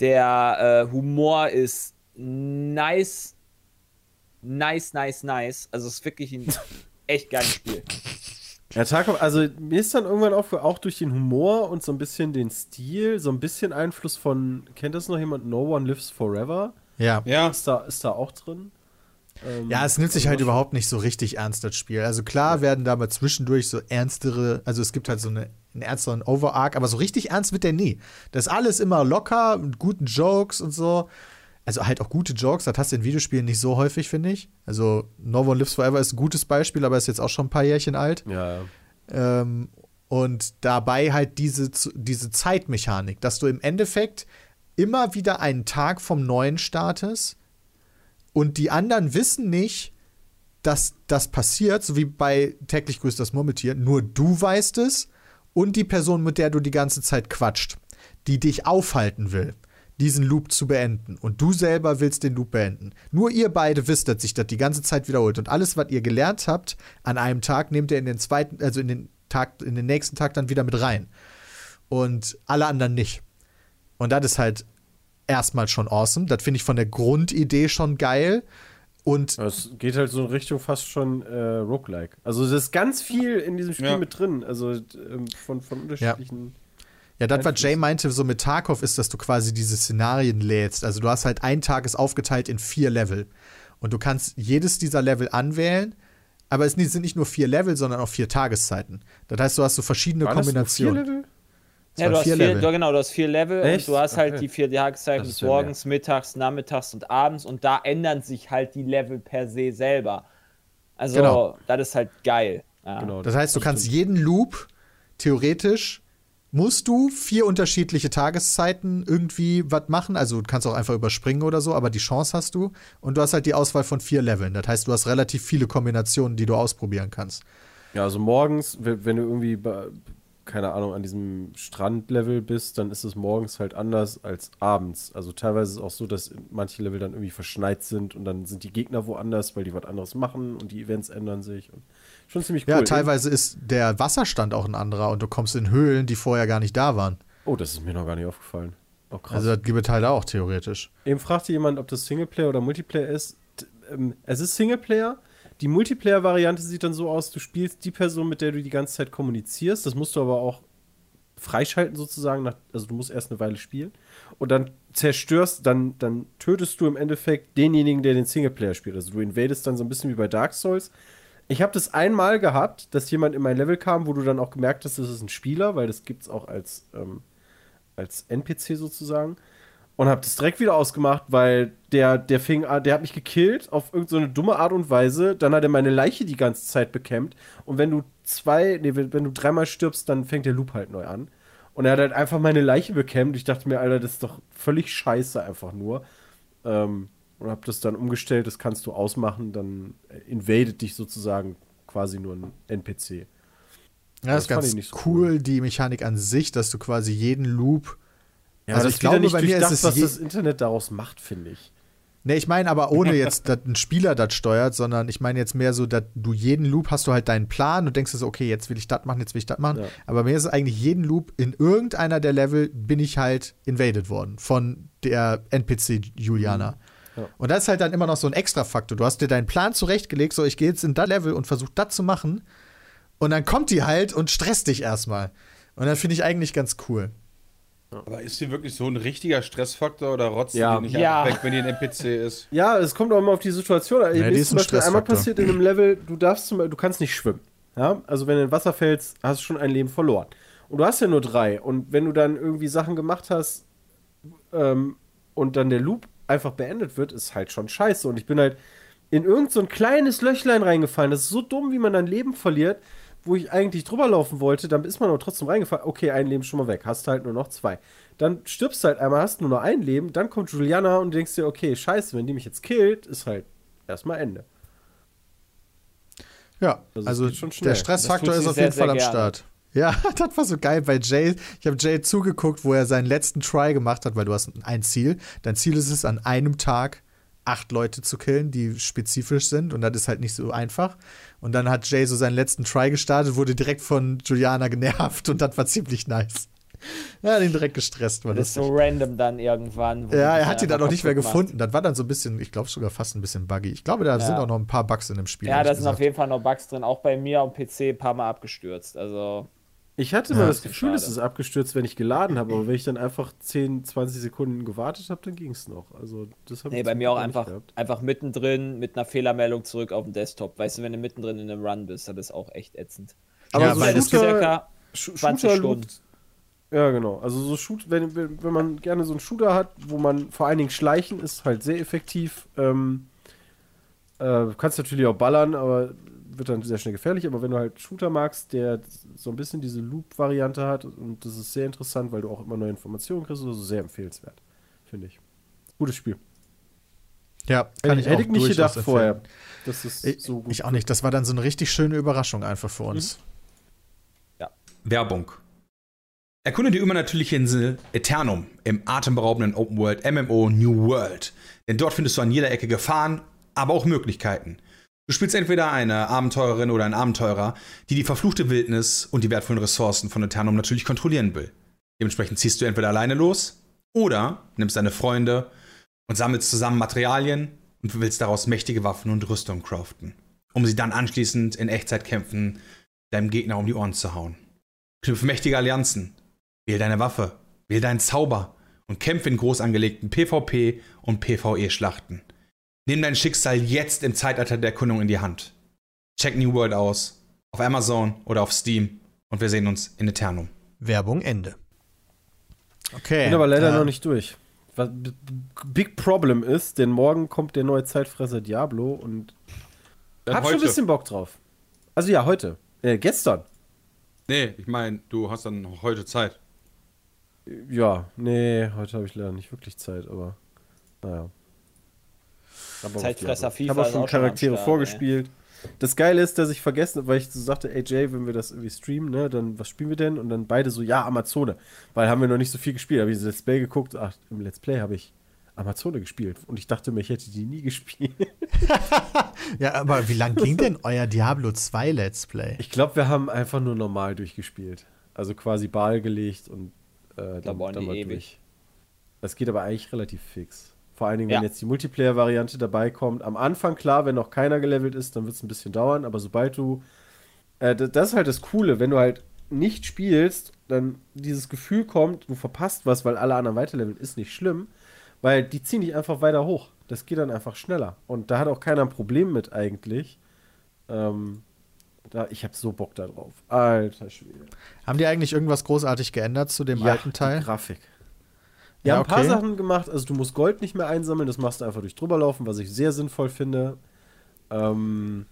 E: Der äh, Humor ist nice, nice, nice, nice. Also es ist wirklich ein [LAUGHS] echt geiles Spiel.
D: Ja, Tarkov, also mir ist dann irgendwann auch, auch durch den Humor und so ein bisschen den Stil, so ein bisschen Einfluss von, kennt das noch jemand? No One Lives Forever?
B: Ja.
C: Ja,
D: Ist da, ist da auch drin? Ähm,
B: Ja, es nimmt sich halt überhaupt nicht so richtig ernst, das Spiel. Also klar werden da mal zwischendurch so ernstere, also es gibt halt so eine, einen ernsteren Overarch, aber so richtig ernst wird der nie. Das ist alles immer locker, mit guten Jokes und so. Also halt auch gute Jokes, das hast du in Videospielen nicht so häufig, finde ich. Also No One Lives Forever ist ein gutes Beispiel, aber ist jetzt auch schon ein paar Jährchen alt.
D: Ja, ja.
B: Ähm, und dabei halt diese, diese Zeitmechanik, dass du im Endeffekt immer wieder einen Tag vom Neuen startest und die anderen wissen nicht, dass das passiert, so wie bei täglich grüßt das Murmeltier. Nur du weißt es und die Person, mit der du die ganze Zeit quatscht, die dich aufhalten will, diesen Loop zu beenden. Und du selber willst den Loop beenden. Nur ihr beide wisst, dass sich das die ganze Zeit wiederholt. Und alles, was ihr gelernt habt an einem Tag, nehmt ihr in den zweiten, also in den Tag, in den nächsten Tag dann wieder mit rein. Und alle anderen nicht. Und das ist halt erstmal schon awesome. Das finde ich von der Grundidee schon geil. Und
D: Es geht halt so in Richtung fast schon äh, Roguelike. Also es ist ganz viel in diesem Spiel
C: Ja.
D: mit drin. Also ähm, von, von unterschiedlichen.
B: Ja, das, was. Jay meinte, so mit Tarkov, ist, dass du quasi diese Szenarien lädst. Also du hast halt ein Tag ist aufgeteilt in vier Level. Und du kannst jedes dieser Level anwählen, aber es sind nicht nur vier Level, sondern auch vier Tageszeiten. Das heißt, du hast so verschiedene
D: das nur
B: Kombinationen.
D: vier Level?
E: Ja, du hast
B: vier Level.
E: du, genau, du hast vier Level
D: Echt?
E: und du hast halt
D: Okay.
E: die vier Tageszeiten
D: Das ja
E: morgens, mittags, nachmittags und abends und da ändern sich halt die Level per se selber. Also,
B: Genau.
E: das ist halt geil. Ja.
D: Genau.
B: Das heißt, du kannst jeden Loop theoretisch musst du vier unterschiedliche Tageszeiten irgendwie was machen. Also du kannst auch einfach überspringen oder so, aber die Chance hast du. Und du hast halt die Auswahl von vier Leveln. Das heißt, du hast relativ viele Kombinationen, die du ausprobieren kannst.
D: Ja, also morgens, wenn, du irgendwie, keine Ahnung, an diesem Strandlevel bist, dann ist es morgens halt anders als abends. Also teilweise ist es auch so, dass manche Level dann irgendwie verschneit sind und dann sind die Gegner woanders, weil die was anderes machen und die Events ändern sich. Und schon ziemlich cool.
B: Ja, teilweise ist der Wasserstand auch ein anderer und du kommst in Höhlen, die vorher gar nicht da waren.
D: Oh, das ist mir noch gar nicht aufgefallen. Oh, krass.
B: Also das gibt es halt auch theoretisch.
D: Eben fragte jemand, ob das Singleplayer oder Multiplayer ist. Ähm, Es ist Singleplayer. Die Multiplayer-Variante sieht dann so aus, du spielst die Person, mit der du die ganze Zeit kommunizierst. Das musst du aber auch freischalten sozusagen. Nach, also du musst erst eine Weile spielen. Und dann zerstörst, dann, dann tötest du im Endeffekt denjenigen, der den Singleplayer spielt. Also du invadest dann so ein bisschen wie bei Dark Souls. Ich habe das einmal gehabt, dass jemand in mein Level kam, wo du dann auch gemerkt hast, das ist ein Spieler, weil das gibt es auch als, ähm, als NPC sozusagen. Und habe das direkt wieder ausgemacht, weil der, der fing an, der hat mich gekillt auf irgendeine so dumme Art und Weise. Dann hat er meine Leiche die ganze Zeit bekämpft. Und wenn du zwei, nee, wenn, wenn du dreimal stirbst, dann fängt der Loop halt neu an. Und er hat halt einfach meine Leiche bekämpft. Ich dachte mir, Alter, das ist doch völlig scheiße einfach nur. Ähm, und hab das dann umgestellt, das kannst du ausmachen, dann invadet dich sozusagen quasi nur ein NPC.
B: Ja, das, ist ganz so cool, cool, die Mechanik an sich, dass du quasi jeden Loop.
D: Ja, also ich glaube, bei mir ist es was das Internet daraus macht, finde ich.
B: Ne, ich meine aber ohne [LAUGHS] jetzt, dass ein Spieler das steuert, sondern ich meine jetzt mehr so, dass du jeden Loop hast du halt deinen Plan und denkst so, okay, jetzt will ich das machen, jetzt will ich das machen. Ja. Aber mir ist es eigentlich jeden Loop in irgendeiner der Level bin ich halt invaded worden von der NPC Juliana. Mhm. Und das ist halt dann immer noch so ein Extra-Faktor. Du hast dir deinen Plan zurechtgelegt, so ich gehe jetzt in das Level und versuche das zu machen. Und dann kommt die halt und stresst dich erstmal. Und dann finde ich eigentlich ganz cool.
C: Aber ist die wirklich so ein richtiger Stressfaktor oder rotzt
D: ja.
C: die nicht
E: ja.
C: weg, wenn die ein NPC ist?
D: Ja, es kommt auch immer auf die Situation. Ja, Mir ist zum Beispiel einmal passiert in einem Level, du darfst zum Beispiel, du kannst nicht schwimmen. Ja? Also wenn du in Wasser fällst, hast du schon ein Leben verloren. Und du hast ja nur drei. Und wenn du dann irgendwie Sachen gemacht hast ähm, und dann der Loop einfach beendet wird, ist halt schon scheiße. Und ich bin halt in irgend so ein kleines Löchlein reingefallen. Das ist so dumm, wie man ein Leben verliert, wo ich eigentlich drüber laufen wollte. Dann ist man aber trotzdem reingefallen. Okay, ein Leben schon mal weg. Hast halt nur noch zwei. Dann stirbst du halt einmal, hast nur noch ein Leben. Dann kommt Juliana und denkst dir, okay, scheiße, wenn die mich jetzt killt, ist halt erstmal Ende.
B: Ja, also, also der Stressfaktor ist auf jeden Fall am gerne. Start. Ja, [LAUGHS] das war so geil bei Jay. Ich habe Jay zugeguckt, wo er seinen letzten Try gemacht hat, weil du hast ein Ziel. Dein Ziel ist es, an einem Tag acht Leute zu killen, die spezifisch sind. Und das ist halt nicht so einfach. Und dann hat Jay so seinen letzten Try gestartet, wurde direkt von Juliana genervt und das war ziemlich nice. Er hat ihn direkt gestresst.
E: War das ist so random dann irgendwann.
B: Ja, er hat ihn dann auch nicht mehr gefunden. Macht. Das war dann so ein bisschen, ich glaube sogar fast ein bisschen buggy. Ich glaube, da ja. sind auch noch ein paar Bugs in dem Spiel.
E: Ja, da sind auf jeden Fall noch Bugs drin. Auch bei mir am PC ein paar Mal abgestürzt. Also
D: ich hatte ja, mal das Gefühl, es ist abgestürzt, wenn ich geladen habe, aber wenn ich dann einfach 10, 20 Sekunden gewartet habe, dann ging es noch. Also das
E: Nee, bei mir auch einfach, einfach mittendrin mit einer Fehlermeldung zurück auf den Desktop. Weißt du, wenn du mittendrin in einem Run bist, das ist auch echt ätzend.
D: Aber ja, so weil das circa 20 Stunden. Ja, genau. Also so Shoot, wenn, wenn man gerne so einen Shooter hat, wo man vor allen Dingen schleichen ist, halt sehr effektiv. Ähm, äh, kannst natürlich auch ballern, aber wird dann sehr schnell gefährlich, aber wenn du halt Shooter magst, der so ein bisschen diese Loop-Variante hat, und das ist sehr interessant, weil du auch immer neue Informationen kriegst, also sehr empfehlenswert, finde ich. Gutes Spiel.
B: Ja,
D: kann ich, ich hätte ich nicht gedacht vorher, dass es
B: ich, so gut Ich auch nicht. Das war dann so eine richtig schöne Überraschung einfach für uns. Mhm.
C: Ja. Werbung. Erkunde die übernatürliche Insel Eternum im atemberaubenden Open World MMO New World. Denn dort findest du an jeder Ecke Gefahren, aber auch Möglichkeiten. Du spielst entweder eine Abenteurerin oder einen Abenteurer, die die verfluchte Wildnis und die wertvollen Ressourcen von Eternum natürlich kontrollieren will. Dementsprechend ziehst du entweder alleine los oder nimmst deine Freunde und sammelst zusammen Materialien und willst daraus mächtige Waffen und Rüstung craften, um sie dann anschließend in Echtzeit kämpfen, deinem Gegner um die Ohren zu hauen. Knüpfe mächtige Allianzen, wähl deine Waffe, wähl deinen Zauber und kämpfe in groß angelegten PvP und PvE-Schlachten. Nimm dein Schicksal jetzt im Zeitalter der Erkundung in die Hand. Check New World aus. Auf Amazon oder auf Steam. Und wir sehen uns in Eternum.
B: Werbung Ende.
D: Okay. Bin aber leider äh, noch nicht durch. Was Big Problem ist, denn morgen kommt der neue Zeitfresser Diablo und hab heute. schon ein bisschen Bock drauf. Also ja, heute. Äh, gestern.
C: Nee, ich meine, du hast dann heute Zeit.
D: Ja, nee, heute habe ich leider nicht wirklich Zeit, aber naja.
E: Zeitfresser FIFA.
D: Ich habe auch schon Charaktere Start, vorgespielt. Ey. Das Geile ist, dass ich vergessen habe, weil ich so sagte, ey Jay, wenn wir das irgendwie streamen, ne, dann was spielen wir denn? Und dann beide so, ja, Amazone. Weil haben wir noch nicht so viel gespielt. Habe ich das Let's Play geguckt, ach, im Let's Play habe ich Amazone gespielt. Und ich dachte mir, ich hätte die nie gespielt. [LAUGHS] [LAUGHS]
B: ja, aber wie lang ging denn euer Diablo 2 Let's Play?
D: Ich glaube, wir haben einfach nur normal durchgespielt. Also quasi Ball gelegt und äh, dann, dann mal durch. Das geht aber eigentlich relativ fix. Vor allen Dingen, wenn ja. jetzt die Multiplayer-Variante dabei kommt. Am Anfang, klar, wenn noch keiner gelevelt ist, dann wird es ein bisschen dauern, aber sobald du. Äh, das ist halt das Coole, wenn du halt nicht spielst, dann dieses Gefühl kommt, du verpasst was, weil alle anderen weiterleveln, ist nicht schlimm, weil die ziehen dich einfach weiter hoch. Das geht dann einfach schneller. Und da hat auch keiner ein Problem mit eigentlich. Ähm, Da, ich habe so Bock da drauf. Alter Schwede.
B: Haben die eigentlich irgendwas großartig geändert zu dem alten Teil?
D: Die Grafik.
B: Ja,
D: Die haben ein paar
B: okay.
D: Sachen gemacht. Also du musst Gold nicht mehr einsammeln, das machst du einfach durch drüberlaufen, was ich sehr sinnvoll finde. Ähm,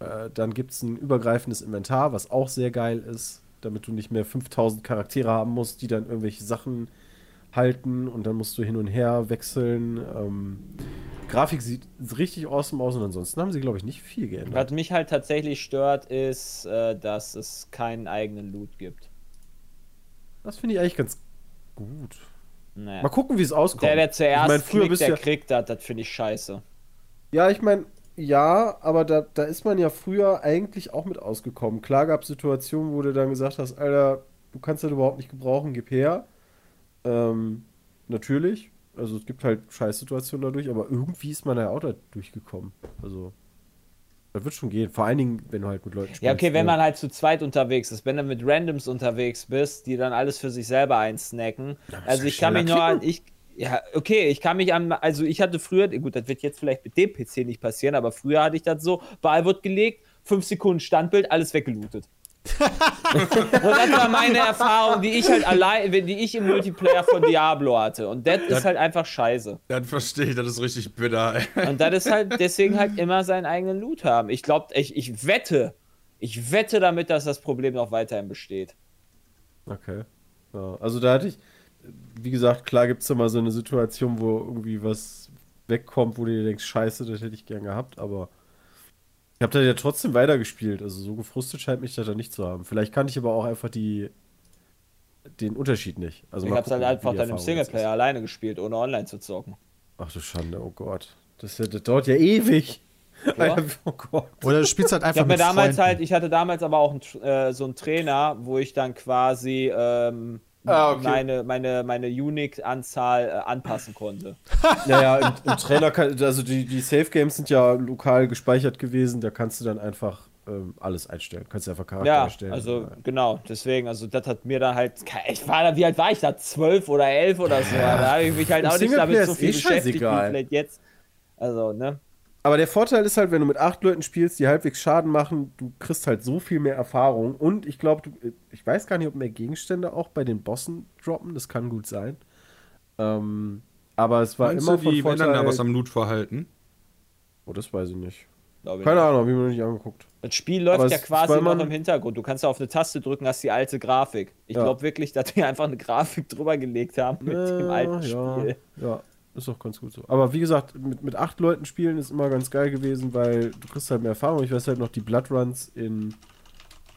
D: äh, dann gibt es ein übergreifendes Inventar, was auch sehr geil ist, damit du nicht mehr 5000 Charaktere haben musst, die dann irgendwelche Sachen halten und dann musst du hin und her wechseln. Ähm, Grafik sieht richtig awesome aus und ansonsten haben sie, glaube ich, nicht viel geändert.
E: Was mich halt tatsächlich stört, ist, äh, dass es keinen eigenen Loot gibt.
D: Das finde ich eigentlich ganz gut.
E: Naja.
D: Mal gucken, wie es auskommt.
E: Der, der zuerst
D: ich mein, früher
E: klickt,
D: bist
E: der
D: ja,
E: kriegt das, das finde ich scheiße.
D: Ja, ich meine, ja, aber da, da ist man ja früher eigentlich auch mit ausgekommen. Klar gab es Situationen, wo du dann gesagt hast, Alter, du kannst das überhaupt nicht gebrauchen, gib her. Ähm, natürlich. Also es gibt halt Scheißsituationen dadurch, aber irgendwie ist man ja auch da durchgekommen. Also, das wird schon gehen. Vor allen Dingen, wenn du halt mit Leuten spielst.
E: Ja, okay, wenn man halt zu zweit unterwegs ist, wenn du mit Randoms unterwegs bist, die dann alles für sich selber einsnacken. also ich kann mich nur an, ich, ja, okay, ich kann mich an, also ich hatte früher, gut, das wird jetzt vielleicht mit dem PC nicht passieren, aber früher hatte ich das so, Ball wird gelegt, fünf Sekunden Standbild, alles weggelootet. Und das war meine Erfahrung, die ich halt allein, die ich im Multiplayer von Diablo hatte. Und das ist halt einfach scheiße.
C: Dann verstehe ich, das ist richtig bitter. ey.
E: Und das ist halt deswegen halt immer seinen eigenen Loot haben. Ich glaube, ich, ich wette, ich wette damit, dass das Problem noch weiterhin besteht.
D: Okay. Ja, also da hatte ich, wie gesagt, klar gibt es immer so eine Situation, wo irgendwie was wegkommt, wo du dir denkst, scheiße, das hätte ich gern gehabt, aber ich habe da ja trotzdem weitergespielt. Also so gefrustet scheint mich das da nicht zu haben. Vielleicht kann ich aber auch einfach die den Unterschied nicht. Also
E: Ich hab's halt
D: gucken,
E: einfach
D: wie die
E: dann im Singleplayer alleine gespielt, ohne online zu zocken.
D: Ach du Schande, oh Gott. Das, das dauert ja ewig.
E: Ja. [LAUGHS]
D: oh Gott.
B: Oder du spielst halt
E: Ich
B: einfach
E: mir
B: mit
E: damals
B: Freunden.
E: halt, ich hatte damals aber auch einen, äh, so einen Trainer, wo ich dann quasi ähm,
D: Ah, okay.
E: meine, meine, meine Unique-Anzahl äh, anpassen konnte. [LAUGHS]
D: Naja, im, im Trailer, kann, also die, die Safe Games sind ja lokal gespeichert gewesen, da kannst du dann einfach ähm, alles einstellen. Kannst du einfach Charakter
E: Ja,
D: erstellen.
E: also genau, deswegen, also das hat mir dann halt, ich war da, wie alt war ich da, zwölf oder elf oder so, da habe ich mich halt
D: Im
E: auch nicht damit so viel
D: eh
E: beschäftigt wie
D: scheißegal.
E: vielleicht jetzt. Also, ne?
D: Aber der Vorteil ist halt, wenn du mit acht Leuten spielst, die halbwegs Schaden machen, du kriegst halt so viel mehr Erfahrung. Und ich glaube, ich weiß gar nicht, ob mehr Gegenstände auch bei den Bossen droppen. Das kann gut sein. Ähm, aber es war
C: Meinst
D: immer
C: du,
D: von
C: die
D: Vorteil.
C: ändern da was am Loot-Verhalten?
D: oh, das weiß ich nicht.
E: Glaub ich
D: Keine
E: nicht.
D: Ahnung, hab ich mir noch nicht angeguckt.
E: Das Spiel läuft
D: Aber
E: ja quasi
D: war
E: noch
D: immer-
E: im Hintergrund. Du kannst auf eine Taste drücken, hast die alte Grafik. Ich
D: Ja.
E: glaube wirklich, dass die einfach eine Grafik [LAUGHS] drüber gelegt haben mit dem alten
D: ja,
E: Spiel.
D: Ja, ist doch ganz gut so. Aber wie gesagt, mit, mit acht Leuten spielen ist immer ganz geil gewesen, weil du kriegst halt mehr Erfahrung. Ich weiß halt noch die Bloodruns in,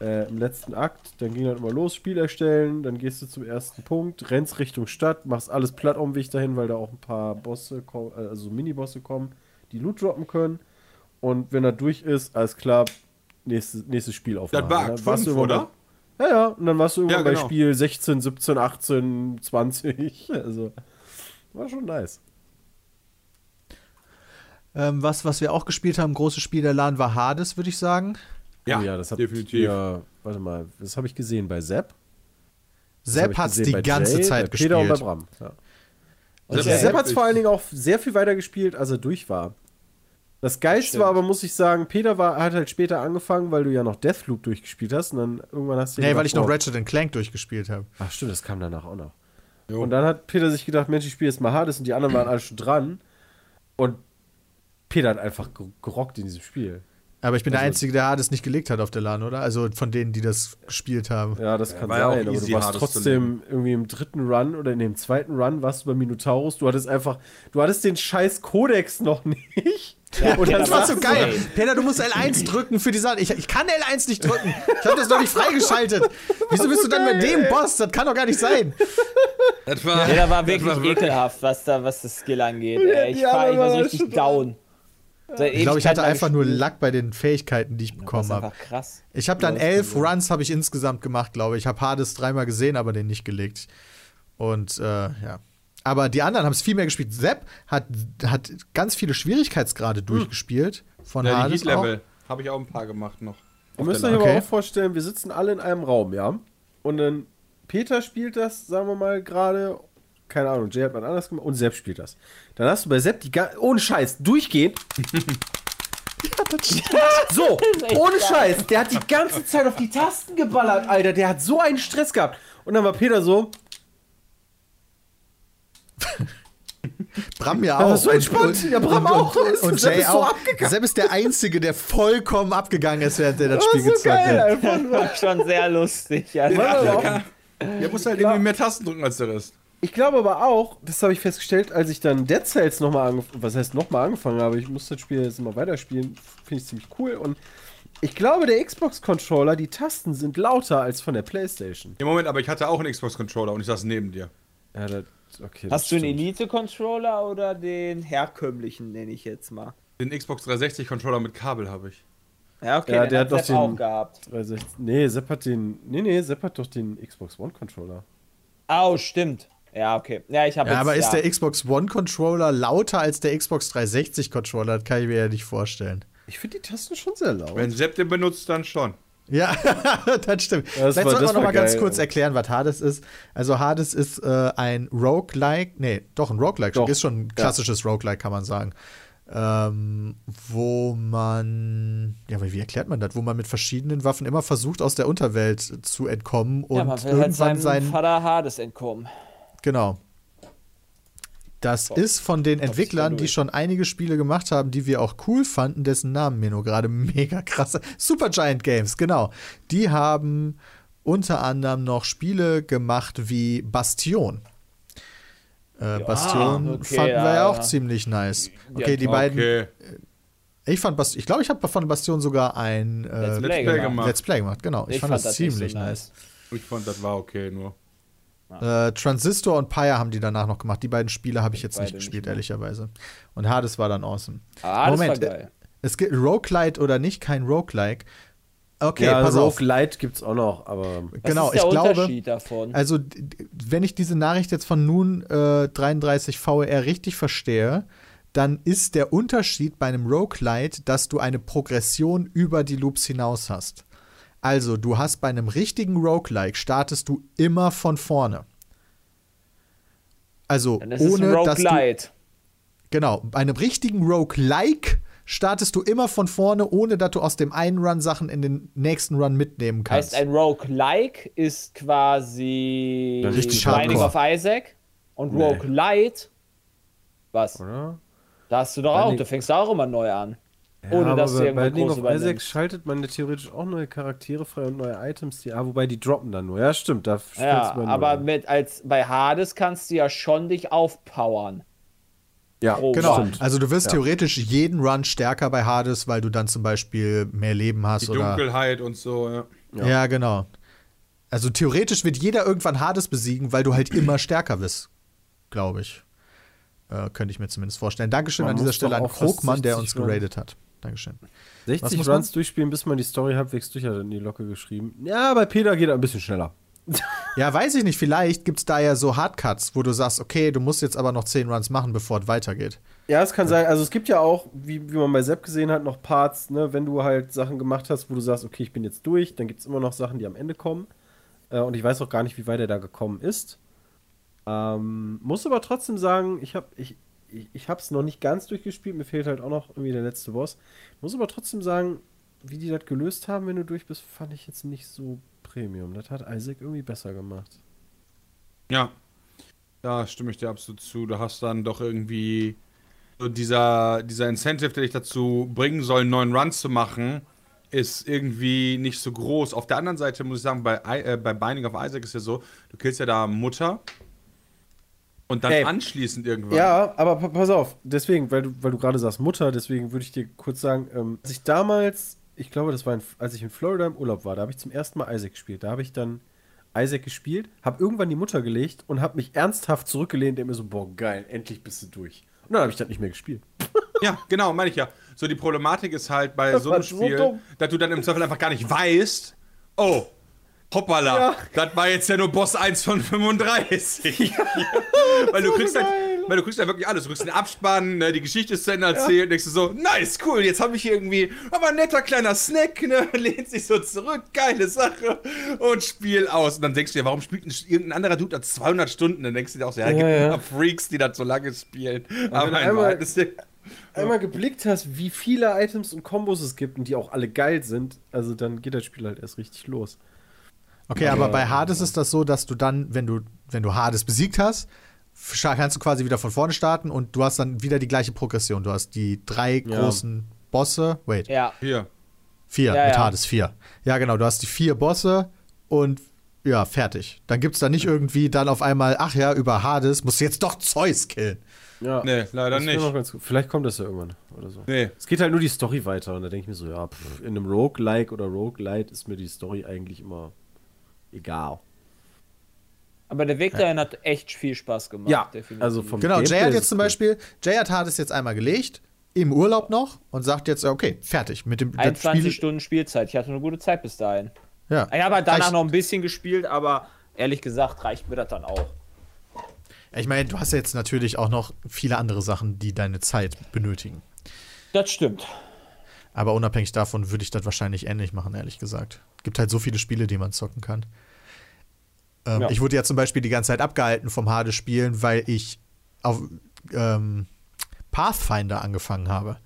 D: äh, im letzten Akt. Dann ging dann immer los, Spiel erstellen, dann gehst du zum ersten Punkt, rennst Richtung Stadt, machst alles platt um Weg dahin, weil da auch ein paar Bosse, kommen, äh, also Mini-Bosse kommen, die Loot droppen können. Und wenn er durch ist, alles klar, nächstes, nächstes Spiel aufmachen.
C: Das war
D: Dann
C: Akt
D: warst du
C: 5,
D: irgendwann
C: oder?
D: bei- Ja, ja, und dann warst du irgendwann
C: Ja, genau.
D: bei Spiel 16, 17, 18, 20. Also, war schon nice.
B: Ähm, was, was wir auch gespielt haben, großes Spiel der LAN war Hades, würde ich sagen.
C: Ja,
D: Oh das hat
C: definitiv.
D: Ja, warte mal, das habe ich gesehen bei Sepp. Das
B: Sepp hat es die ganze
D: Jay,
B: Zeit
D: bei Peter und bei
B: gespielt.
D: Bram. Ja.
E: Und der-
C: ist
D: Sepp hat es vor allen Dingen auch sehr viel weiter gespielt, als er durch war. Das Geilste
E: Stimmt.
D: war aber, muss ich sagen, Peter war, hat halt später angefangen, weil du ja noch Deathloop durchgespielt hast und dann irgendwann hast du dir
B: Nee, weil ich noch Ratchet Clank durchgespielt habe.
D: Ach stimmt, das kam danach auch noch.
C: Jo.
D: Und dann hat Peter sich gedacht, Mensch, ich spiele jetzt mal Hades und die anderen waren alle schon dran. Und Peter hat einfach ge- gerockt in diesem Spiel.
B: Aber ich bin der
D: Also-
B: Einzige, der Hades nicht gelegt hat auf der LAN, oder? Also von denen, die das gespielt haben.
D: Ja, das kann
C: war ja auch
D: sein, aber
C: easy,
D: du warst
C: Hades
D: trotzdem irgendwie im dritten Run oder in dem zweiten Run warst du bei Minotaurus. Du hattest einfach, du hattest den scheiß Kodex noch [LAUGHS] nicht.
E: Ja,
D: Und
E: Peter
B: Das war
E: war
B: so geil. Peter, du musst L1 [LAUGHS] drücken für die Sache. Ich, ich kann L1 nicht drücken. Ich habe das noch nicht freigeschaltet. Wieso bist du dann mit dem Boss? Das kann doch gar nicht sein.
C: Das war,
E: Jeder war
C: das
E: wirklich ekelhaft, was da, was das Skill angeht. Ey, ich,
D: Ja,
E: war, ich war so richtig down.
B: Ich glaube, ich hatte einfach nur. Lack bei den Fähigkeiten, die ich
E: Das
B: bekommen
E: ist
B: habe.
E: einfach krass.
B: Ich habe dann elf. Runs habe ich insgesamt gemacht, glaube ich. Ich habe Hades dreimal gesehen, aber den nicht gelegt. Und äh, ja. Aber die anderen haben es viel mehr gespielt. Sepp hat, hat ganz viele Schwierigkeitsgrade durchgespielt von
C: ja, die
B: Hades. Auch.
C: Heat-Level habe ich auch ein paar gemacht noch.
D: Müsst
C: der
D: euch aber auch vorstellen, wir sitzen alle in einem Raum, ja? Und dann Peter spielt das, sagen wir mal, gerade. Keine Ahnung, Jay hat mal anders gemacht und Sepp spielt das. Dann hast du bei Sepp die ga- ohne Scheiß durchgehend. [LAUGHS] [LAUGHS] So, ohne. Scheiß, der hat die ganze Zeit auf die Tasten geballert, Alter. Der hat so einen Stress gehabt. Und dann war Peter so,
B: Bram ja
D: Ja,
B: auch.
D: so entspannt. Ja, Bram auch.
B: Und,
D: Ist-
B: und,
D: Sepp
B: Jay
D: ist so
B: auch.
D: abgegangen.
B: Sepp ist der Einzige, der vollkommen abgegangen ist, während er das
D: das
B: Spiel
D: ist so
B: gezockt
D: geil
B: hat.
D: einfach. [LAUGHS]
E: War schon sehr lustig. Ja,
C: Ja, ja. Der muss halt irgendwie mehr Tasten drücken als der Rest.
D: Ich glaube aber auch, das habe ich festgestellt, als ich dann Dead Cells nochmal angefangen was heißt nochmal angefangen habe, ich muss das Spiel jetzt immer weiterspielen, finde ich ziemlich cool und ich glaube, der Xbox-Controller, die Tasten sind lauter als von der Playstation.
C: Im Moment, aber ich hatte auch einen Xbox-Controller und ich saß neben dir.
D: Ja, das, okay.
E: Hast du einen
D: stimmt.
E: Elite-Controller oder den herkömmlichen, nenne ich jetzt mal?
C: Den Xbox 360-Controller mit Kabel habe ich.
E: Ja, okay,
D: Ja,
E: den
D: der
E: hat
D: hat doch
E: Sepp
D: den-
E: auch gehabt.
D: 360. Nee, Sepp hat den. Nee, nee, Sepp hat doch den Xbox One-Controller.
E: Oh, stimmt. Ja, okay. Ja, ich habe
B: Ja,
E: jetzt,
B: aber ist
E: ja.
B: der Xbox One Controller lauter als der Xbox 360 Controller? Das kann ich mir ja nicht vorstellen.
D: Ich finde die Tasten schon sehr laut.
C: Wenn Sepp den benutzt, dann schon.
B: Ja, [LAUGHS] das stimmt.
D: Ja, das
B: Vielleicht sollten wir noch mal ganz kurz erklären, was Hades ist. Also Hades ist äh, ein Roguelike, nee, doch ein Roguelike,
D: Doch.
B: ist schon ein klassisches Roguelike, kann man sagen. Ähm, wo man, ja, aber wie erklärt man das? Wo man mit verschiedenen Waffen immer versucht, aus der Unterwelt zu entkommen und
E: ja, man will halt
B: irgendwann
E: seinem
B: sein,
E: Vater Hades entkommen.
B: Genau. Das ist von den Entwicklern, die schon einige Spiele gemacht haben, die wir auch cool fanden, dessen Namen mir nur gerade [LAUGHS] mega krass. Supergiant Games, genau. Die haben unter anderem noch Spiele gemacht wie Bastion. Äh, Bastion
E: okay,
B: fanden wir ja
E: ja,
B: auch
E: ja.
B: ziemlich nice. Okay, die beiden.
C: Okay.
B: Ich fand Bastion, ich glaube, ich habe von Bastion sogar ein äh,
E: Let's
C: Let's
E: Play
C: Play
E: gemacht.
C: gemacht.
B: Let's Play gemacht. Genau, ich, fand, das
E: nicht
B: ziemlich
E: so
B: nice.
C: Ich fand, das war okay nur.
B: Äh, Transistor und Pyre haben die danach noch gemacht. Die beiden Spiele habe ich jetzt nicht
E: nicht
B: gespielt,
E: mehr.
B: ehrlicherweise. Und Hades war dann awesome.
E: Ah, das
B: Moment,
E: war geil.
B: Es gibt Roguelite oder nicht, kein Roguelike. Okay,
D: ja,
B: pass auf.
D: Roguelite gibt's auch noch, aber.
E: Was
B: Genau,
E: ist der
B: ich glaube,
E: Unterschied davon?
B: also wenn ich diese Nachricht jetzt von nun äh, 33 VR richtig verstehe, dann ist der Unterschied bei einem Roguelite, dass du eine Progression über die Loops hinaus hast. Also, du hast bei einem richtigen Roguelike startest du immer von vorne. Also,
E: Dann ist es
B: ohne
E: ein
B: dass du
E: Roguelite.
B: Genau, bei einem richtigen Roguelike startest du immer von vorne, ohne dass du aus dem einen Run Sachen in den nächsten Run mitnehmen kannst.
E: Heißt, ein Roguelike ist quasi
D: Dann richtig
E: Binding of Isaac und
D: Nee.
E: Roguelite. Was?
D: Oder?
E: Da hast du doch auch,
D: Binding-
E: du fängst auch immer neu an.
D: Ja,
E: Ohne
D: aber
E: dass du
D: bei
E: groß
D: of Isaac schaltet man ja theoretisch auch neue Charaktere frei und neue Items, die. Ah, wobei die droppen dann nur. Ja, stimmt. Da
E: Ja,
D: mal
E: aber
D: nur-
E: mit als bei Hades kannst du ja schon dich aufpowern.
D: Ja,
E: Oh,
B: Genau,
E: Stimmt.
B: also du wirst
D: Ja.
B: theoretisch jeden Run stärker bei Hades, weil du dann zum Beispiel mehr Leben hast
C: Die
B: oder.
C: Dunkelheit und so, ja.
B: Ja. genau. Also theoretisch wird jeder irgendwann Hades besiegen, weil du halt immer stärker bist, glaube ich. Äh, könnte ich mir zumindest vorstellen. Dankeschön
D: Man
B: an dieser Stelle an Krogmann, der
D: 60
B: uns geradet hat. Dankeschön. Was
D: 60
B: muss man?
D: Runs durchspielen, bis man die Story halbwegs durch hat, in die Locke geschrieben. Ja, bei Peter geht er ein bisschen schneller. [LAUGHS]
B: Ja, weiß ich nicht. Vielleicht gibt es da ja so Hardcuts, wo du sagst, okay, du musst jetzt aber noch 10 Runs machen, bevor es weitergeht.
D: Ja, es kann sein. Also es gibt ja auch, wie, wie man bei Sepp gesehen hat, noch Parts, ne, wenn du halt Sachen gemacht hast, wo du sagst, okay, ich bin jetzt durch, dann gibt es immer noch Sachen, die am Ende kommen. Äh, und ich weiß auch gar nicht, wie weit er da gekommen ist. Ähm, muss aber trotzdem sagen, ich habe ich, ich, ich hab's noch nicht ganz durchgespielt, mir fehlt halt auch noch irgendwie der letzte Boss. Muss aber trotzdem sagen, wie die das gelöst haben, wenn du durch bist, fand ich jetzt nicht so Premium. Das hat Isaac irgendwie besser gemacht.
C: Ja. Da stimme ich dir absolut zu. Du hast dann doch irgendwie so dieser, dieser Incentive, der dich dazu bringen soll, einen neuen Run zu machen, ist irgendwie nicht so groß. Auf der anderen Seite muss ich sagen, bei, äh, bei Binding of Isaac ist ja so, du killst ja da Mutter und dann
D: Ey.
C: anschließend irgendwann.
D: Ja, aber pa- pass auf, deswegen, weil du, weil du gerade sagst Mutter, deswegen würde ich dir kurz sagen, ähm, als ich damals, ich glaube, das war, in, als ich in Florida im Urlaub war, da habe ich zum ersten Mal Isaac gespielt. Da habe ich dann Isaac gespielt, habe irgendwann die Mutter gelegt und habe mich ernsthaft zurückgelehnt und mir so, boah, geil, endlich bist du durch. Und dann habe ich das nicht mehr gespielt.
C: Ja, genau, meine ich ja. So, die Problematik ist halt bei
D: Das
C: so einem
D: so
C: Spiel,
D: dumm.
C: dass du dann im Zweifel einfach gar nicht weißt, oh, hoppala,
D: Ja.
C: das war jetzt ja nur Boss 1 von 35. [LAUGHS] weil, du kriegst halt, weil du kriegst ja wirklich alles. Du kriegst den Abspann, ne, die Geschichte ist zu Ende erzählt, denkst du so, nice, cool, jetzt habe ich hier irgendwie, aber ein netter kleiner Snack, ne, [LAUGHS] lehnt sich so zurück, geile Sache und spiel aus. Und dann denkst du dir, warum spielt ein, irgendein anderer Dude da 200 Stunden? Dann denkst du dir auch so, ja, gibt
D: Ja, ja.
C: ein paar Freaks, die das so lange spielen.
D: wenn
C: Aber
D: einmal-
C: das ist
D: einmal geblickt hast, wie viele Items und Kombos es gibt und die auch alle geil sind, also dann geht das Spiel halt erst richtig los.
B: Okay, aber bei Hades ist das so, dass du dann, wenn du, wenn du Hades besiegt hast, kannst du quasi wieder von vorne starten und du hast dann wieder die gleiche Progression. Du hast die drei
D: Ja.
B: großen Bosse. Wait,
E: Ja,
C: Hier.
B: vier,
E: Ja,
B: mit
E: ja.
B: Hades vier. Ja, genau, du hast die vier Bosse und ja, fertig. Dann gibt es da nicht irgendwie dann auf einmal, ach ja, über Hades musst du jetzt doch Zeus killen.
D: Ja,
C: Nee, leider
D: das
C: nicht.
D: noch ganz gut. Vielleicht kommt das ja irgendwann oder so.
C: Nee.
D: Es geht halt nur die Story weiter und da denke ich mir so, ja, pff, in einem Roguelike oder Roguelite ist mir die Story eigentlich immer egal.
E: aber der Weg dahin hat echt viel Spaß gemacht.
D: Ja,
E: definitiv.
D: also vom
B: Genau,
D: Gameplay
B: Jay hat jetzt
D: es
B: zum. Beispiel, Jay hat Hades jetzt einmal gelegt, im Urlaub noch und sagt jetzt, okay, fertig mit dem das
E: 21 Stunden Spielzeit. Ich hatte eine gute Zeit bis dahin.
B: Ja.
E: Ich habe halt danach
B: Reicht-
E: noch ein bisschen gespielt, aber ehrlich gesagt reicht mir das dann auch.
B: Ich meine, du hast ja jetzt natürlich auch noch viele andere Sachen, die deine Zeit benötigen.
E: Das stimmt.
B: Aber unabhängig davon würde ich das wahrscheinlich ähnlich machen, ehrlich gesagt. Gibt halt so viele Spiele, die man zocken kann. Ähm,
E: Ja.
B: Ich wurde ja zum Beispiel die ganze Zeit abgehalten vom Hades-Spielen, weil ich auf ähm, Pathfinder angefangen habe.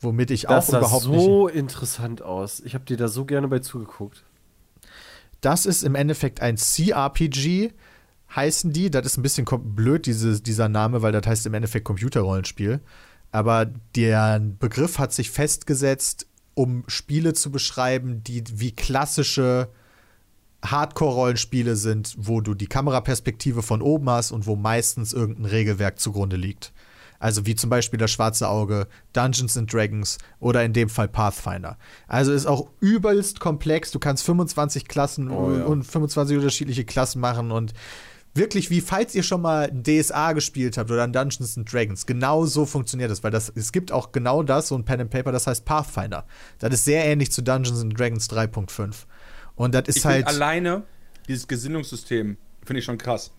B: Womit ich
D: Das
B: auch
D: sah
B: überhaupt nicht.
D: so interessant aus. Ich habe dir da so gerne bei zugeguckt.
B: Das ist im Endeffekt ein CRPG, heißen die. Das ist ein bisschen blöd, diese, dieser Name, weil das heißt im Endeffekt Computerrollenspiel. Aber der Begriff hat sich festgesetzt, um Spiele zu beschreiben, die wie klassische Hardcore-Rollenspiele sind, wo du die Kameraperspektive von oben hast und wo meistens irgendein Regelwerk zugrunde liegt. Also wie zum Beispiel das Schwarze Auge, Dungeons and Dragons oder in dem Fall Pathfinder. Also ist auch übelst komplex. Du kannst 25 Klassen
D: Oh, ja.
B: und 25 unterschiedliche Klassen machen und wirklich wie falls ihr schon mal ein DSA gespielt habt oder ein Dungeons and Dragons, genau so funktioniert das, weil das es gibt auch genau das so ein Pen and Paper, das heißt Pathfinder. Das ist sehr ähnlich zu Dungeons and Dragons 3.5. Und das ist
C: Ich
B: halt
C: alleine dieses Gesinnungssystem finde ich schon krass.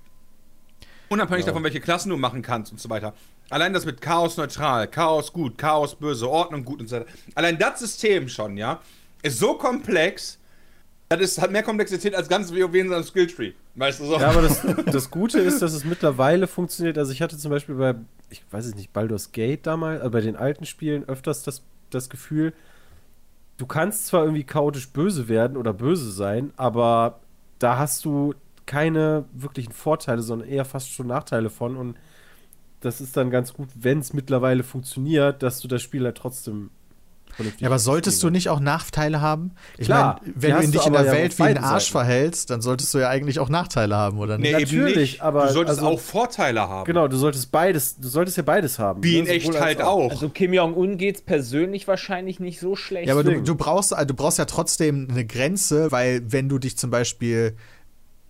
C: Unabhängig davon, welche Klassen du machen kannst und so weiter. Allein das mit Chaos neutral, Chaos gut, Chaos böse, Ordnung gut und so weiter. Allein das System schon, ja, ist so komplex. Das ist, hat mehr Komplexität als ganz WoW in seinem Skilltree. Weißt du so?
D: Ja, aber das, [LAUGHS] das Gute ist, dass es mittlerweile funktioniert. Also ich hatte zum Beispiel bei, ich weiß es nicht, Baldur's Gate damals, also bei den alten Spielen öfters das, das Gefühl, du kannst zwar irgendwie chaotisch böse werden oder böse sein, aber da hast du keine wirklichen Vorteile, sondern eher fast schon Nachteile von. Und das ist dann ganz gut, wenn es mittlerweile funktioniert, dass du das Spiel halt trotzdem vernünftig
B: Ja, aber solltest du nicht auch Nachteile haben? Ich
D: Klar,
B: meine, wenn du dich in der
D: ja
B: Welt wie ein Arsch
D: Seiten.
B: verhältst, dann solltest du ja eigentlich auch Nachteile haben, oder nicht?
C: nee,
D: natürlich,
C: eben nicht.
D: aber
C: du solltest
D: also-
C: auch Vorteile haben.
D: Genau, du solltest beides, du solltest ja beides haben.
C: Wie
D: ne?
C: in echt
D: Sowohl als
C: halt auch.
E: Also Kim Jong-un geht's persönlich wahrscheinlich nicht so schlecht.
B: Ja, aber du, du, brauchst, du brauchst ja trotzdem eine Grenze, weil wenn du dich zum Beispiel.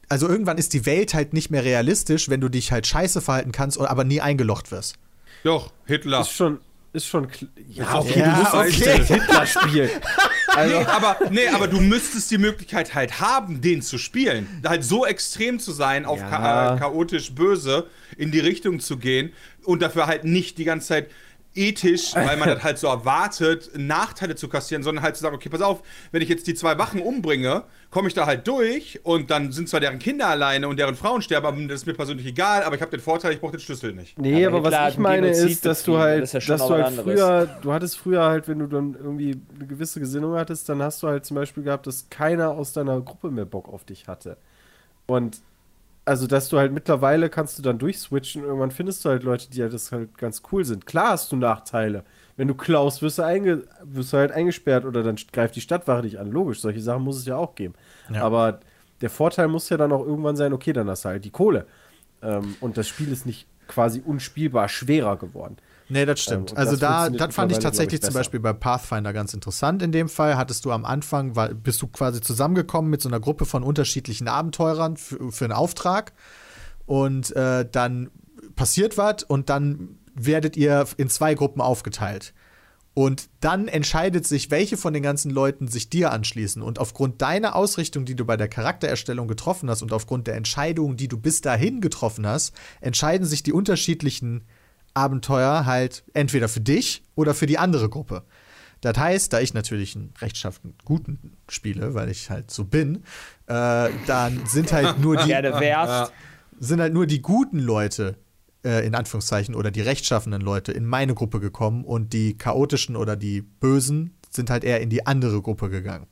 B: Also irgendwann ist die Welt halt nicht mehr realistisch, wenn du dich halt scheiße verhalten kannst, aber nie eingelocht wirst.
C: Doch, Hitler.
D: Ist schon, ist schon. Ja,
C: okay,
B: Ja,
C: du musst
B: okay.
D: Hitler spielen. [LAUGHS]
C: Nee, aber, nee, aber du müsstest die Möglichkeit halt haben, den zu spielen. Halt so extrem zu sein, auf
D: Ja.
C: cha äh, chaotisch böse in die Richtung zu gehen und dafür halt nicht die ganze Zeit ethisch, [LAUGHS] weil man das halt so erwartet, Nachteile zu kassieren, sondern halt zu sagen, okay, pass auf, wenn ich jetzt die zwei Wachen umbringe, komme ich da halt durch und dann sind zwar deren Kinder alleine und deren Frauen sterben, aber das ist mir persönlich egal, aber ich habe den Vorteil, ich brauche den Schlüssel nicht.
D: Nee,
E: Aber
D: aber, was ich meine
E: Genozid
D: ist, dass du halt,
E: das ja
D: dass du halt früher, du hattest früher halt, wenn du dann irgendwie eine gewisse Gesinnung hattest, dann hast du halt zum Beispiel gehabt, dass keiner aus deiner Gruppe mehr Bock auf dich hatte. Und also, dass du halt mittlerweile kannst du dann durchswitchen und irgendwann findest du halt Leute, die halt das halt ganz cool sind. Klar hast du Nachteile. Wenn du klaust, wirst du, einge wirst du halt eingesperrt oder dann greift die Stadtwache dich an. Logisch, solche Sachen muss es ja auch geben.
B: Ja.
D: Aber der Vorteil muss ja dann auch irgendwann sein, okay, dann hast du halt die Kohle. Ähm, und das Spiel ist nicht quasi unspielbar schwerer geworden.
B: Nee, das stimmt.
D: Ähm,
B: also
D: das
B: da, das fand ich tatsächlich
D: ich,
B: zum. Beispiel bei Pathfinder ganz interessant. In dem Fall hattest du am Anfang, weil, bist du quasi zusammengekommen mit so einer Gruppe von unterschiedlichen Abenteurern für, für einen Auftrag. Und äh, dann passiert was und dann werdet ihr in zwei Gruppen aufgeteilt. Und dann entscheidet sich, welche von den ganzen Leuten sich dir anschließen. Und aufgrund deiner Ausrichtung, die du bei der Charaktererstellung getroffen hast und aufgrund der Entscheidungen, die du bis dahin getroffen hast, entscheiden sich die unterschiedlichen Abenteuer halt entweder für dich oder für die andere Gruppe. Das heißt, da ich natürlich einen rechtschaffen guten spiele, weil ich halt so bin, äh, dann sind halt [LAUGHS] nur die sind halt nur die guten Leute äh, in Anführungszeichen, oder die rechtschaffenen Leute in meine Gruppe gekommen und die chaotischen oder die Bösen sind halt eher in die andere Gruppe gegangen.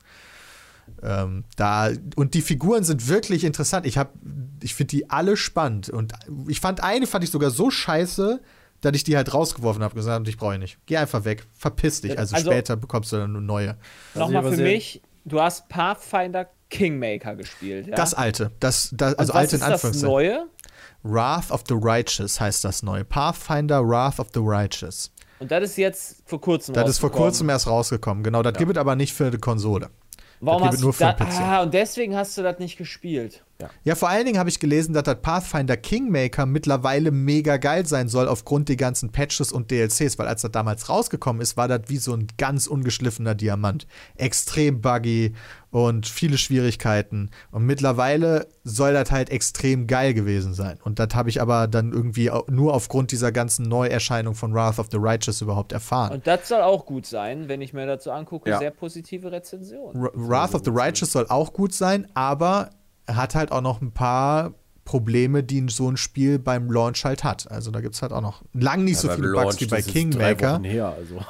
B: Ähm, da, und die Figuren sind wirklich interessant. Ich, hab, ich finde die alle spannend. Und ich fand eine, fand ich sogar so scheiße, dass ich die halt rausgeworfen habe, gesagt, ich brauche nicht. Geh einfach weg, verpiss dich. Also,
E: Also-
B: später bekommst du dann eine neue.
E: Nochmal
D: aber
E: für mich, du hast Pathfinder Kingmaker gespielt. Ja?
B: Das alte, das, das
E: Und
B: also alte in
E: ist das
B: Anführungszeichen.
E: Neue?
B: Wrath of the Righteous heißt das neue. Pathfinder Wrath of the Righteous.
E: Und das ist jetzt vor kurzem
B: Das ist vor kurzem erst rausgekommen. Genau, das gibt es aber nicht für die Konsole.
E: Warum
B: das
E: hast
B: gibt
E: du
B: nur für
E: da,
B: PC.
E: Ah, und deswegen hast du das nicht gespielt.
B: Ja, vor allen Dingen habe ich gelesen, dass das Pathfinder Kingmaker mittlerweile mega geil sein soll aufgrund der ganzen Patches und DLCs, weil als das damals rausgekommen ist, war das wie so ein ganz ungeschliffener Diamant. Extrem buggy und viele Schwierigkeiten. Und mittlerweile soll das halt extrem geil gewesen sein. Und das habe ich aber dann irgendwie nur aufgrund dieser ganzen Neuerscheinung von Wrath of the Righteous überhaupt erfahren.
E: Und das soll auch gut sein, wenn ich mir dazu angucke.
D: Ja.
E: Sehr positive Rezension.
B: R- Wrath of the Righteous soll auch gut sein, aber er hat halt auch noch ein paar Probleme, die so ein Spiel beim Launch halt hat. Also da gibt es halt auch noch lang nicht so
D: beim
B: viele
D: Launch,
B: Bugs wie bei Kingmaker.
D: Her, also. [LAUGHS]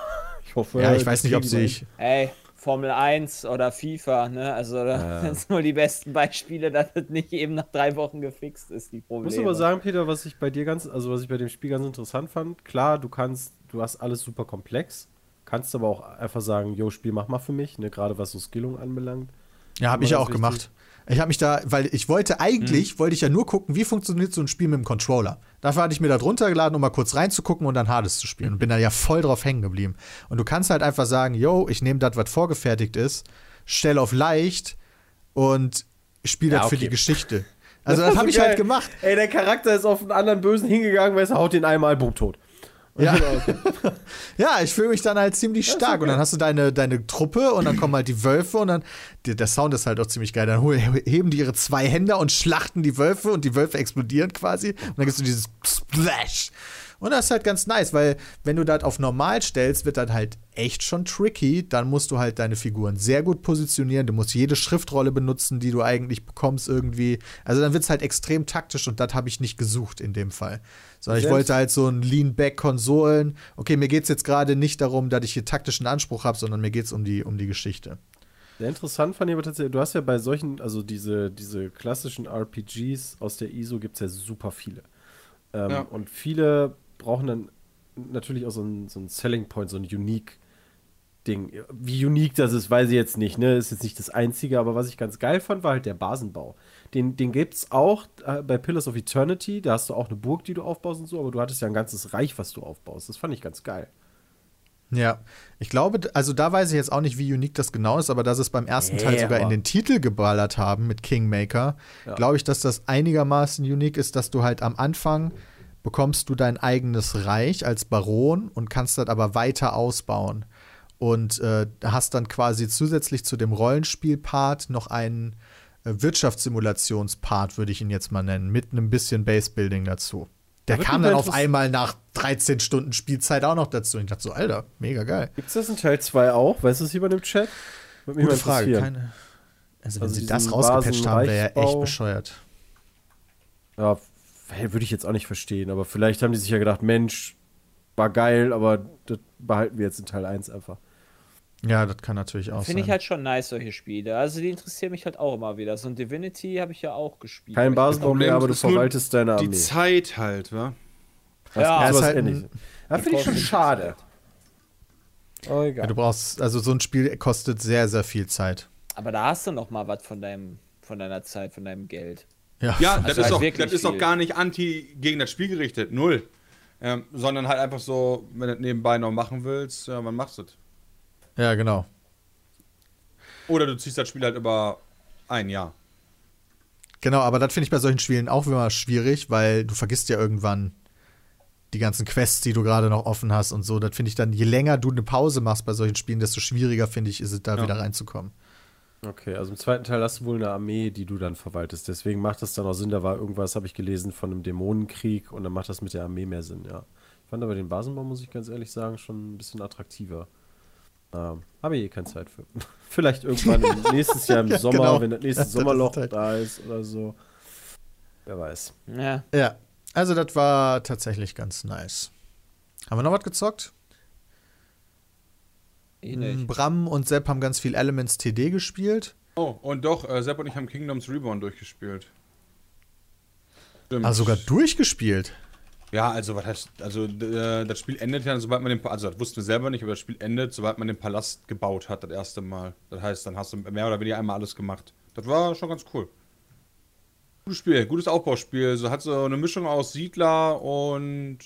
D: Ich hoffe,
B: Ja, ich weiß nicht, ob
D: kriegen
B: sie
D: wir
B: ich.
E: Ey, Formel 1 oder FIFA, ne? Also [LAUGHS] das sind nur die besten Beispiele, dass das nicht eben nach drei Wochen gefixt ist, die
D: Ich
E: Probleme.
D: muss aber sagen, Peter, was ich bei dir ganz, also was ich bei dem Spiel ganz interessant fand, klar, du kannst, du hast alles super komplex, kannst aber auch einfach sagen, yo, Spiel mach mal für mich, ne, gerade was so Skillung anbelangt.
B: Ja, habe ich ja auch gemacht. Ich habe mich da, weil ich wollte eigentlich,
D: Mhm.
B: wollte ich ja nur gucken, wie funktioniert so ein Spiel mit dem Controller. Dafür hatte ich mir da drunter geladen, um mal kurz reinzugucken und dann Hades zu spielen. Und bin da ja voll drauf hängen geblieben. Und du kannst halt einfach sagen, yo, ich nehme das, was vorgefertigt ist, stell auf leicht und spiele
D: Ja,
B: das für
D: okay.
B: die Geschichte. [LAUGHS] Also das
D: so
B: habe ich
D: geil.
B: halt gemacht.
D: Ey, der Charakter ist auf einen anderen Bösen hingegangen, weil er haut den einmal, boom, tot.
B: Ja. [LAUGHS] ja, ich fühle mich dann halt ziemlich stark. Und dann hast du deine, deine Truppe und dann kommen halt die Wölfe und dann, der, Sound ist halt auch ziemlich geil. Dann heben die ihre zwei Hände und schlachten die Wölfe und die Wölfe explodieren quasi. Und dann gibst du dieses Splash. Und das ist halt ganz nice, weil wenn du das auf normal stellst, wird das halt echt schon tricky. Dann musst du halt deine Figuren sehr gut positionieren. Du musst jede Schriftrolle benutzen, die du eigentlich bekommst irgendwie. Also dann wird es halt extrem taktisch und das habe ich nicht gesucht in dem Fall. Sondern ich wollte halt so ein Lean-Back-Konsolen. Okay, mir geht es jetzt gerade nicht darum, dass ich hier taktischen Anspruch habe, sondern mir geht es um die, um die Geschichte.
D: Sehr interessant fand ich aber tatsächlich, du hast ja bei solchen, also diese, diese klassischen RPGs aus der ISO gibt es ja super viele. Ähm,
C: Ja.
D: Und viele brauchen dann natürlich auch so ein, so ein Selling Point, so ein Unique Ding. Wie unique das ist, weiß ich jetzt nicht, ne? Ist jetzt nicht das Einzige, aber was ich ganz geil fand, war halt der Basenbau. Den, den gibt es auch äh, bei Pillars of Eternity, da hast du auch eine Burg, die du aufbaust und so, aber du hattest ja ein ganzes Reich, was du aufbaust. Das fand ich ganz geil.
B: Ja, ich glaube, also da weiß ich jetzt auch nicht, wie unique das genau ist, aber dass es beim ersten Teil
D: Nee,
B: sogar in den Titel geballert haben mit Kingmaker,
D: Ja.
B: glaube ich, dass das einigermaßen unique ist, dass du halt am Anfang bekommst du dein eigenes Reich als Baron und kannst das aber weiter ausbauen. Und äh, hast dann quasi zusätzlich zu dem Rollenspiel-Part noch einen Wirtschaftssimulations-Part, würde ich ihn jetzt mal nennen, mit einem bisschen Base-Building dazu. Der
D: Da
B: kam dann auf einmal nach 13 Stunden Spielzeit auch noch dazu. Und ich dachte so, Alter, mega geil.
D: Gibt es das in Teil 2 auch? Weißt du das jemand im Chat? Würde mich
B: Gute
D: mal
B: Frage. Keine, also, wenn
D: Also
B: sie das rausgepatcht haben, wäre ja echt bescheuert.
D: Ja, hey, würde ich jetzt auch nicht verstehen, aber vielleicht haben die sich ja gedacht, Mensch, war geil, aber das behalten wir jetzt in Teil 1 einfach.
B: Ja, das kann natürlich auch
E: Finde ich halt schon nice, solche Spiele. Also die interessieren mich halt auch immer wieder. So ein Divinity habe ich ja auch gespielt.
D: Kein
E: Aber ich-
D: Basenbau
C: Problem
D: mehr, aber du verwaltest deine
C: Die
D: Armee.
C: Zeit halt, wa?
D: Das
E: Ja,
D: ist
B: halt ein-.
D: Ja, finde ich schon schade. Oh,
B: ja,
D: egal.
B: du brauchst, also so ein Spiel kostet sehr, sehr viel Zeit.
E: Aber da hast du noch mal was von deinem, von deiner Zeit, von deinem Geld.
B: Ja,
C: Ja,
E: Also
C: das, ist
E: halt
C: auch,
E: wirklich
C: das ist auch gar nicht anti gegen das Spiel gerichtet, null. Ähm, sondern halt einfach so, wenn du das nebenbei noch machen willst, ja, wann machst du das?
B: Ja, genau.
C: Oder du ziehst das Spiel halt über ein Jahr.
B: Genau, aber das finde ich bei solchen Spielen auch immer schwierig, weil du vergisst ja irgendwann die ganzen Quests, die du gerade noch offen hast und so. Das finde ich dann, je länger du eine Pause machst bei solchen Spielen, desto schwieriger finde ich, ist es da
C: Ja.
B: wieder reinzukommen.
D: Okay, also im zweiten Teil hast du wohl eine Armee, die du dann verwaltest. Deswegen macht das dann auch Sinn. Da war irgendwas, habe ich gelesen, von einem Dämonenkrieg und dann macht das mit der Armee mehr Sinn, ja. Ich fand aber den Basenbau, muss ich ganz ehrlich sagen, schon ein bisschen attraktiver. Ähm, habe ich eh keine Zeit für. [LAUGHS] Vielleicht irgendwann [LAUGHS] nächstes Jahr im
B: Ja,
D: Sommer,
B: genau.
D: wenn das nächste
B: Das ist
D: Sommerloch
B: halt-
D: da ist oder so. Wer weiß.
E: Ja.
B: Ja. Also, das war tatsächlich ganz nice. Haben wir noch was gezockt?
E: Ich nicht.
B: Bram und Sepp haben ganz viel Elements TD gespielt.
C: Oh, und doch, äh, Sepp und ich haben Kingdoms Reborn durchgespielt. Stimmt.
B: Ah, sogar durchgespielt.
C: Ja, also was heißt, also äh, das Spiel endet ja, sobald man den, Pa- also das wussten wir selber nicht, aber das Spiel endet, sobald man den Palast gebaut hat, das erste Mal. Das heißt, dann hast du mehr oder weniger einmal alles gemacht. Das war schon ganz cool. Gutes Spiel, gutes Aufbauspiel. So hat so eine Mischung aus Siedler und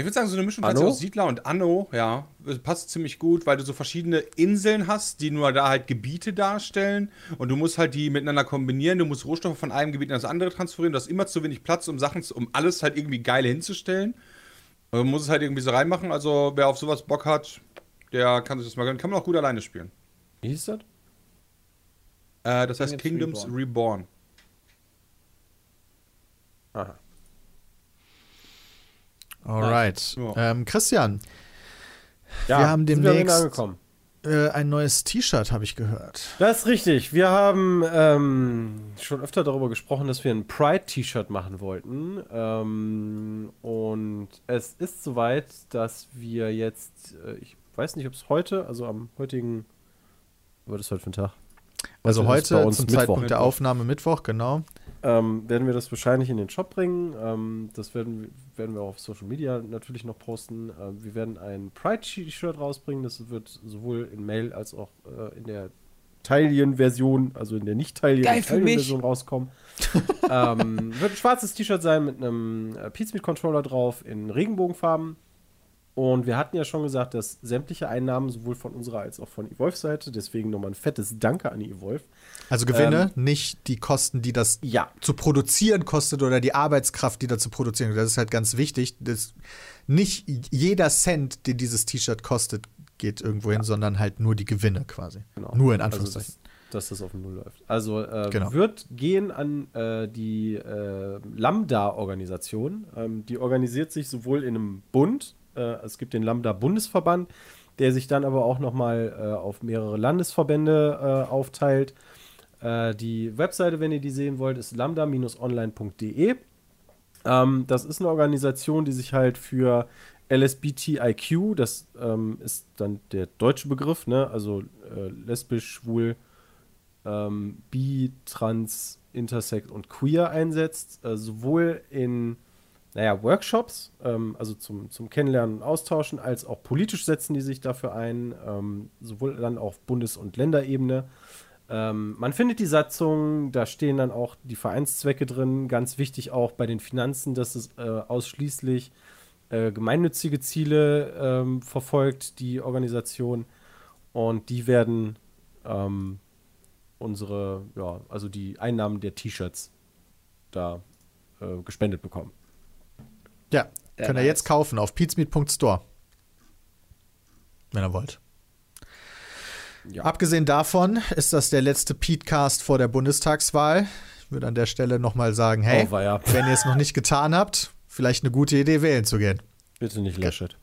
C: ich würde sagen, so eine Mischung
D: Anno?
C: aus Siedler und Anno, ja, das passt ziemlich gut, weil du so verschiedene Inseln hast, die nur da halt Gebiete darstellen und du musst halt die miteinander kombinieren, du musst Rohstoffe von einem Gebiet in das andere transferieren, du hast immer zu wenig Platz, um Sachen, zu, um alles halt irgendwie geil hinzustellen. Man muss es halt irgendwie so reinmachen, also wer auf sowas Bock hat, der kann sich das mal gönnen. Kann man auch gut alleine spielen.
D: Wie hieß das?
C: Äh, das heißt
E: Kingdoms
C: Kingdoms Reborn.
D: Aha.
B: Alright.
C: Ja.
B: Ähm, Christian,
D: Ja,
B: Wir haben
D: wir
B: demnächst-
D: angekommen.
B: äh, ein neues T-Shirt habe ich gehört.
D: Das ist richtig. Wir haben ähm, schon öfter darüber gesprochen, dass wir ein Pride-T-Shirt machen wollten. Ähm, und es ist soweit, dass wir jetzt, äh, ich weiß nicht, ob es heute, also am heutigen, was ist heute für ein Tag?
B: Also
D: Heute
B: zum
D: Mittwoch.
B: Zeitpunkt der Aufnahme Mittwoch, genau.
D: Ähm, werden wir das wahrscheinlich in den Shop bringen. Ähm, das werden, werden wir auch auf Social Media natürlich noch posten. Ähm, wir werden ein Pride-T-Shirt rausbringen. Das wird sowohl in Mail als auch äh, in der Taillen-Version, also in der nicht. Taillen-Version rauskommen. [LAUGHS] ähm, wird ein schwarzes T-Shirt sein mit einem äh, Pizmeet-Controller drauf in Regenbogenfarben. Und wir hatten ja schon gesagt, dass sämtliche Einnahmen sowohl von unserer als auch von Evolve Seite, deswegen nochmal ein fettes Danke an Evolve.
B: Also Gewinne, nicht die Kosten, die das
D: Ja,
B: zu produzieren kostet oder die Arbeitskraft, die da zu produzieren. Das ist halt ganz wichtig. Das nicht jeder Cent, den dieses T-Shirt kostet, geht irgendwo hin, sondern halt nur die Gewinne quasi.
D: Genau.
B: Nur in
D: Also,
B: Anführungszeichen.
D: dass, dass das auf Null läuft. Also äh,
B: Genau.
D: wird gehen an äh, die äh, Lambda-Organisation. Ähm, die organisiert sich sowohl in einem Bund, äh, es gibt den Lambda-Bundesverband, der sich dann aber auch nochmal äh, auf mehrere Landesverbände äh, aufteilt. Äh, die Webseite, wenn ihr die sehen wollt, ist lambda-online.de. Ähm, das ist eine Organisation, die sich halt für LSBTIQ, das ähm, ist dann der deutsche Begriff, ne? also äh, lesbisch, schwul, ähm, bi, trans, intersex und queer einsetzt, äh, sowohl in naja, Workshops, ähm, also zum, zum Kennenlernen und Austauschen, als auch politisch setzen die sich dafür ein, ähm, sowohl dann auf Bundes- und Länderebene. Ähm, man findet die Satzung, da stehen dann auch die Vereinszwecke drin. Ganz wichtig auch bei den Finanzen, dass es äh, ausschließlich äh, gemeinnützige Ziele ähm, verfolgt, die Organisation. Und die werden ähm, unsere, ja, also die Einnahmen der T-Shirts da äh, gespendet bekommen.
B: Ja,
E: Sehr
B: könnt ihr jetzt kaufen auf pizmeet.store. Wenn ihr wollt.
D: Ja.
B: Abgesehen davon ist das der letzte Petecast vor der Bundestagswahl. Ich würde an der Stelle nochmal sagen, hey,
D: Oh,
B: wenn ihr es noch nicht getan habt, vielleicht eine gute Idee, wählen zu gehen.
D: Bitte nicht Laschet.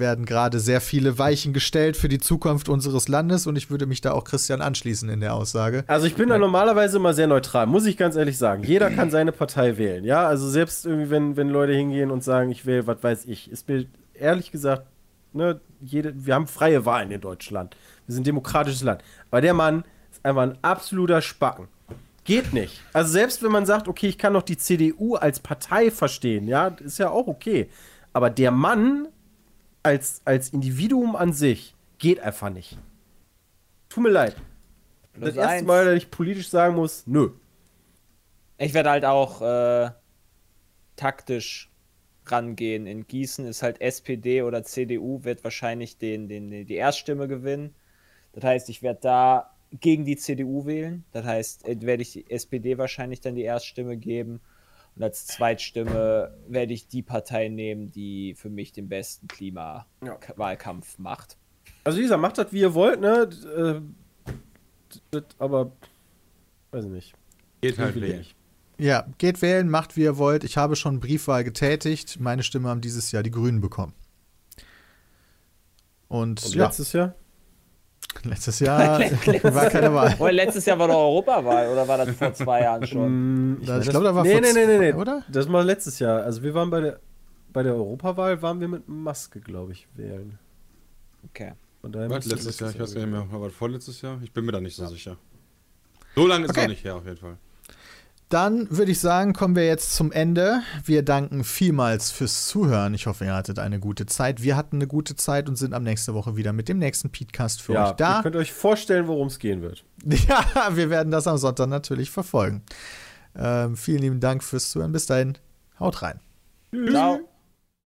B: Werden gerade sehr viele Weichen gestellt für die Zukunft unseres Landes und ich würde mich da auch Christian anschließen in der Aussage.
D: Also ich bin da normalerweise immer sehr neutral, muss ich ganz ehrlich sagen. Jeder kann seine Partei wählen, ja. Also selbst irgendwie, wenn, wenn Leute hingehen und sagen, ich wähle, was weiß ich, ist mir ehrlich gesagt, ne, jede, wir haben freie Wahlen in Deutschland. Wir sind ein demokratisches Land. Aber der Mann ist einfach ein absoluter Spacken. Geht nicht. Also selbst wenn man sagt, okay, ich kann noch die CDU als Partei verstehen, ja, ist ja auch okay. Aber der Mann als, als Individuum an sich geht einfach nicht. Tut mir leid. Das
E: Plus
D: erste
E: eins.
D: Mal, dass ich politisch sagen muss, nö.
E: Ich werde halt auch äh, taktisch rangehen. In Gießen ist halt SPD oder CDU wird wahrscheinlich den, den, die Erststimme gewinnen. Das heißt, ich werde da gegen die CDU wählen. Das heißt, äh, werde ich die SPD wahrscheinlich dann die Erststimme geben. Und als Zweitstimme werde ich die Partei nehmen, die für mich den besten Klimawahlkampf macht.
D: Also wie gesagt, macht das, wie ihr wollt, ne? Äh, aber, weiß ich nicht.
C: Geht halt
D: nicht.
B: Ja, geht wählen, macht wie ihr wollt. Ich habe schon Briefwahl getätigt. Meine Stimme haben dieses Jahr die Grünen bekommen. Und,
D: Und
B: ja,
D: letztes Jahr?
B: Letztes Jahr [LAUGHS] war keine Wahl.
E: Oder letztes Jahr war doch Europawahl oder war das vor zwei Jahren schon?
D: Mm,
B: Ich,
D: meine,
B: glaube, da war
D: nee,
B: vor
D: nee, nee, nee, nee.
B: oder?
D: Das war letztes Jahr. Also wir waren bei der, bei der Europawahl, waren wir mit Maske, glaube ich, wählen.
E: Okay.
D: Von daher müsste
C: letztes Jahr, ich weiß gar nicht mehr. War das vorletztes Jahr? Ich bin mir da nicht so sicher. So lange ist
B: Okay.
C: es auch nicht her, auf jeden Fall.
B: Dann würde ich sagen, kommen wir jetzt zum Ende. Wir danken vielmals fürs Zuhören. Ich hoffe, ihr hattet eine gute Zeit. Wir hatten eine gute Zeit und sind am nächste Woche wieder mit dem nächsten Podcast für
D: ja,
B: euch da.
D: ihr könnt euch vorstellen, worum es gehen wird. [LAUGHS]
B: Ja, wir werden das am Sonntag natürlich verfolgen. Ähm, vielen lieben Dank fürs Zuhören. Bis dahin, haut rein.
E: Ciao.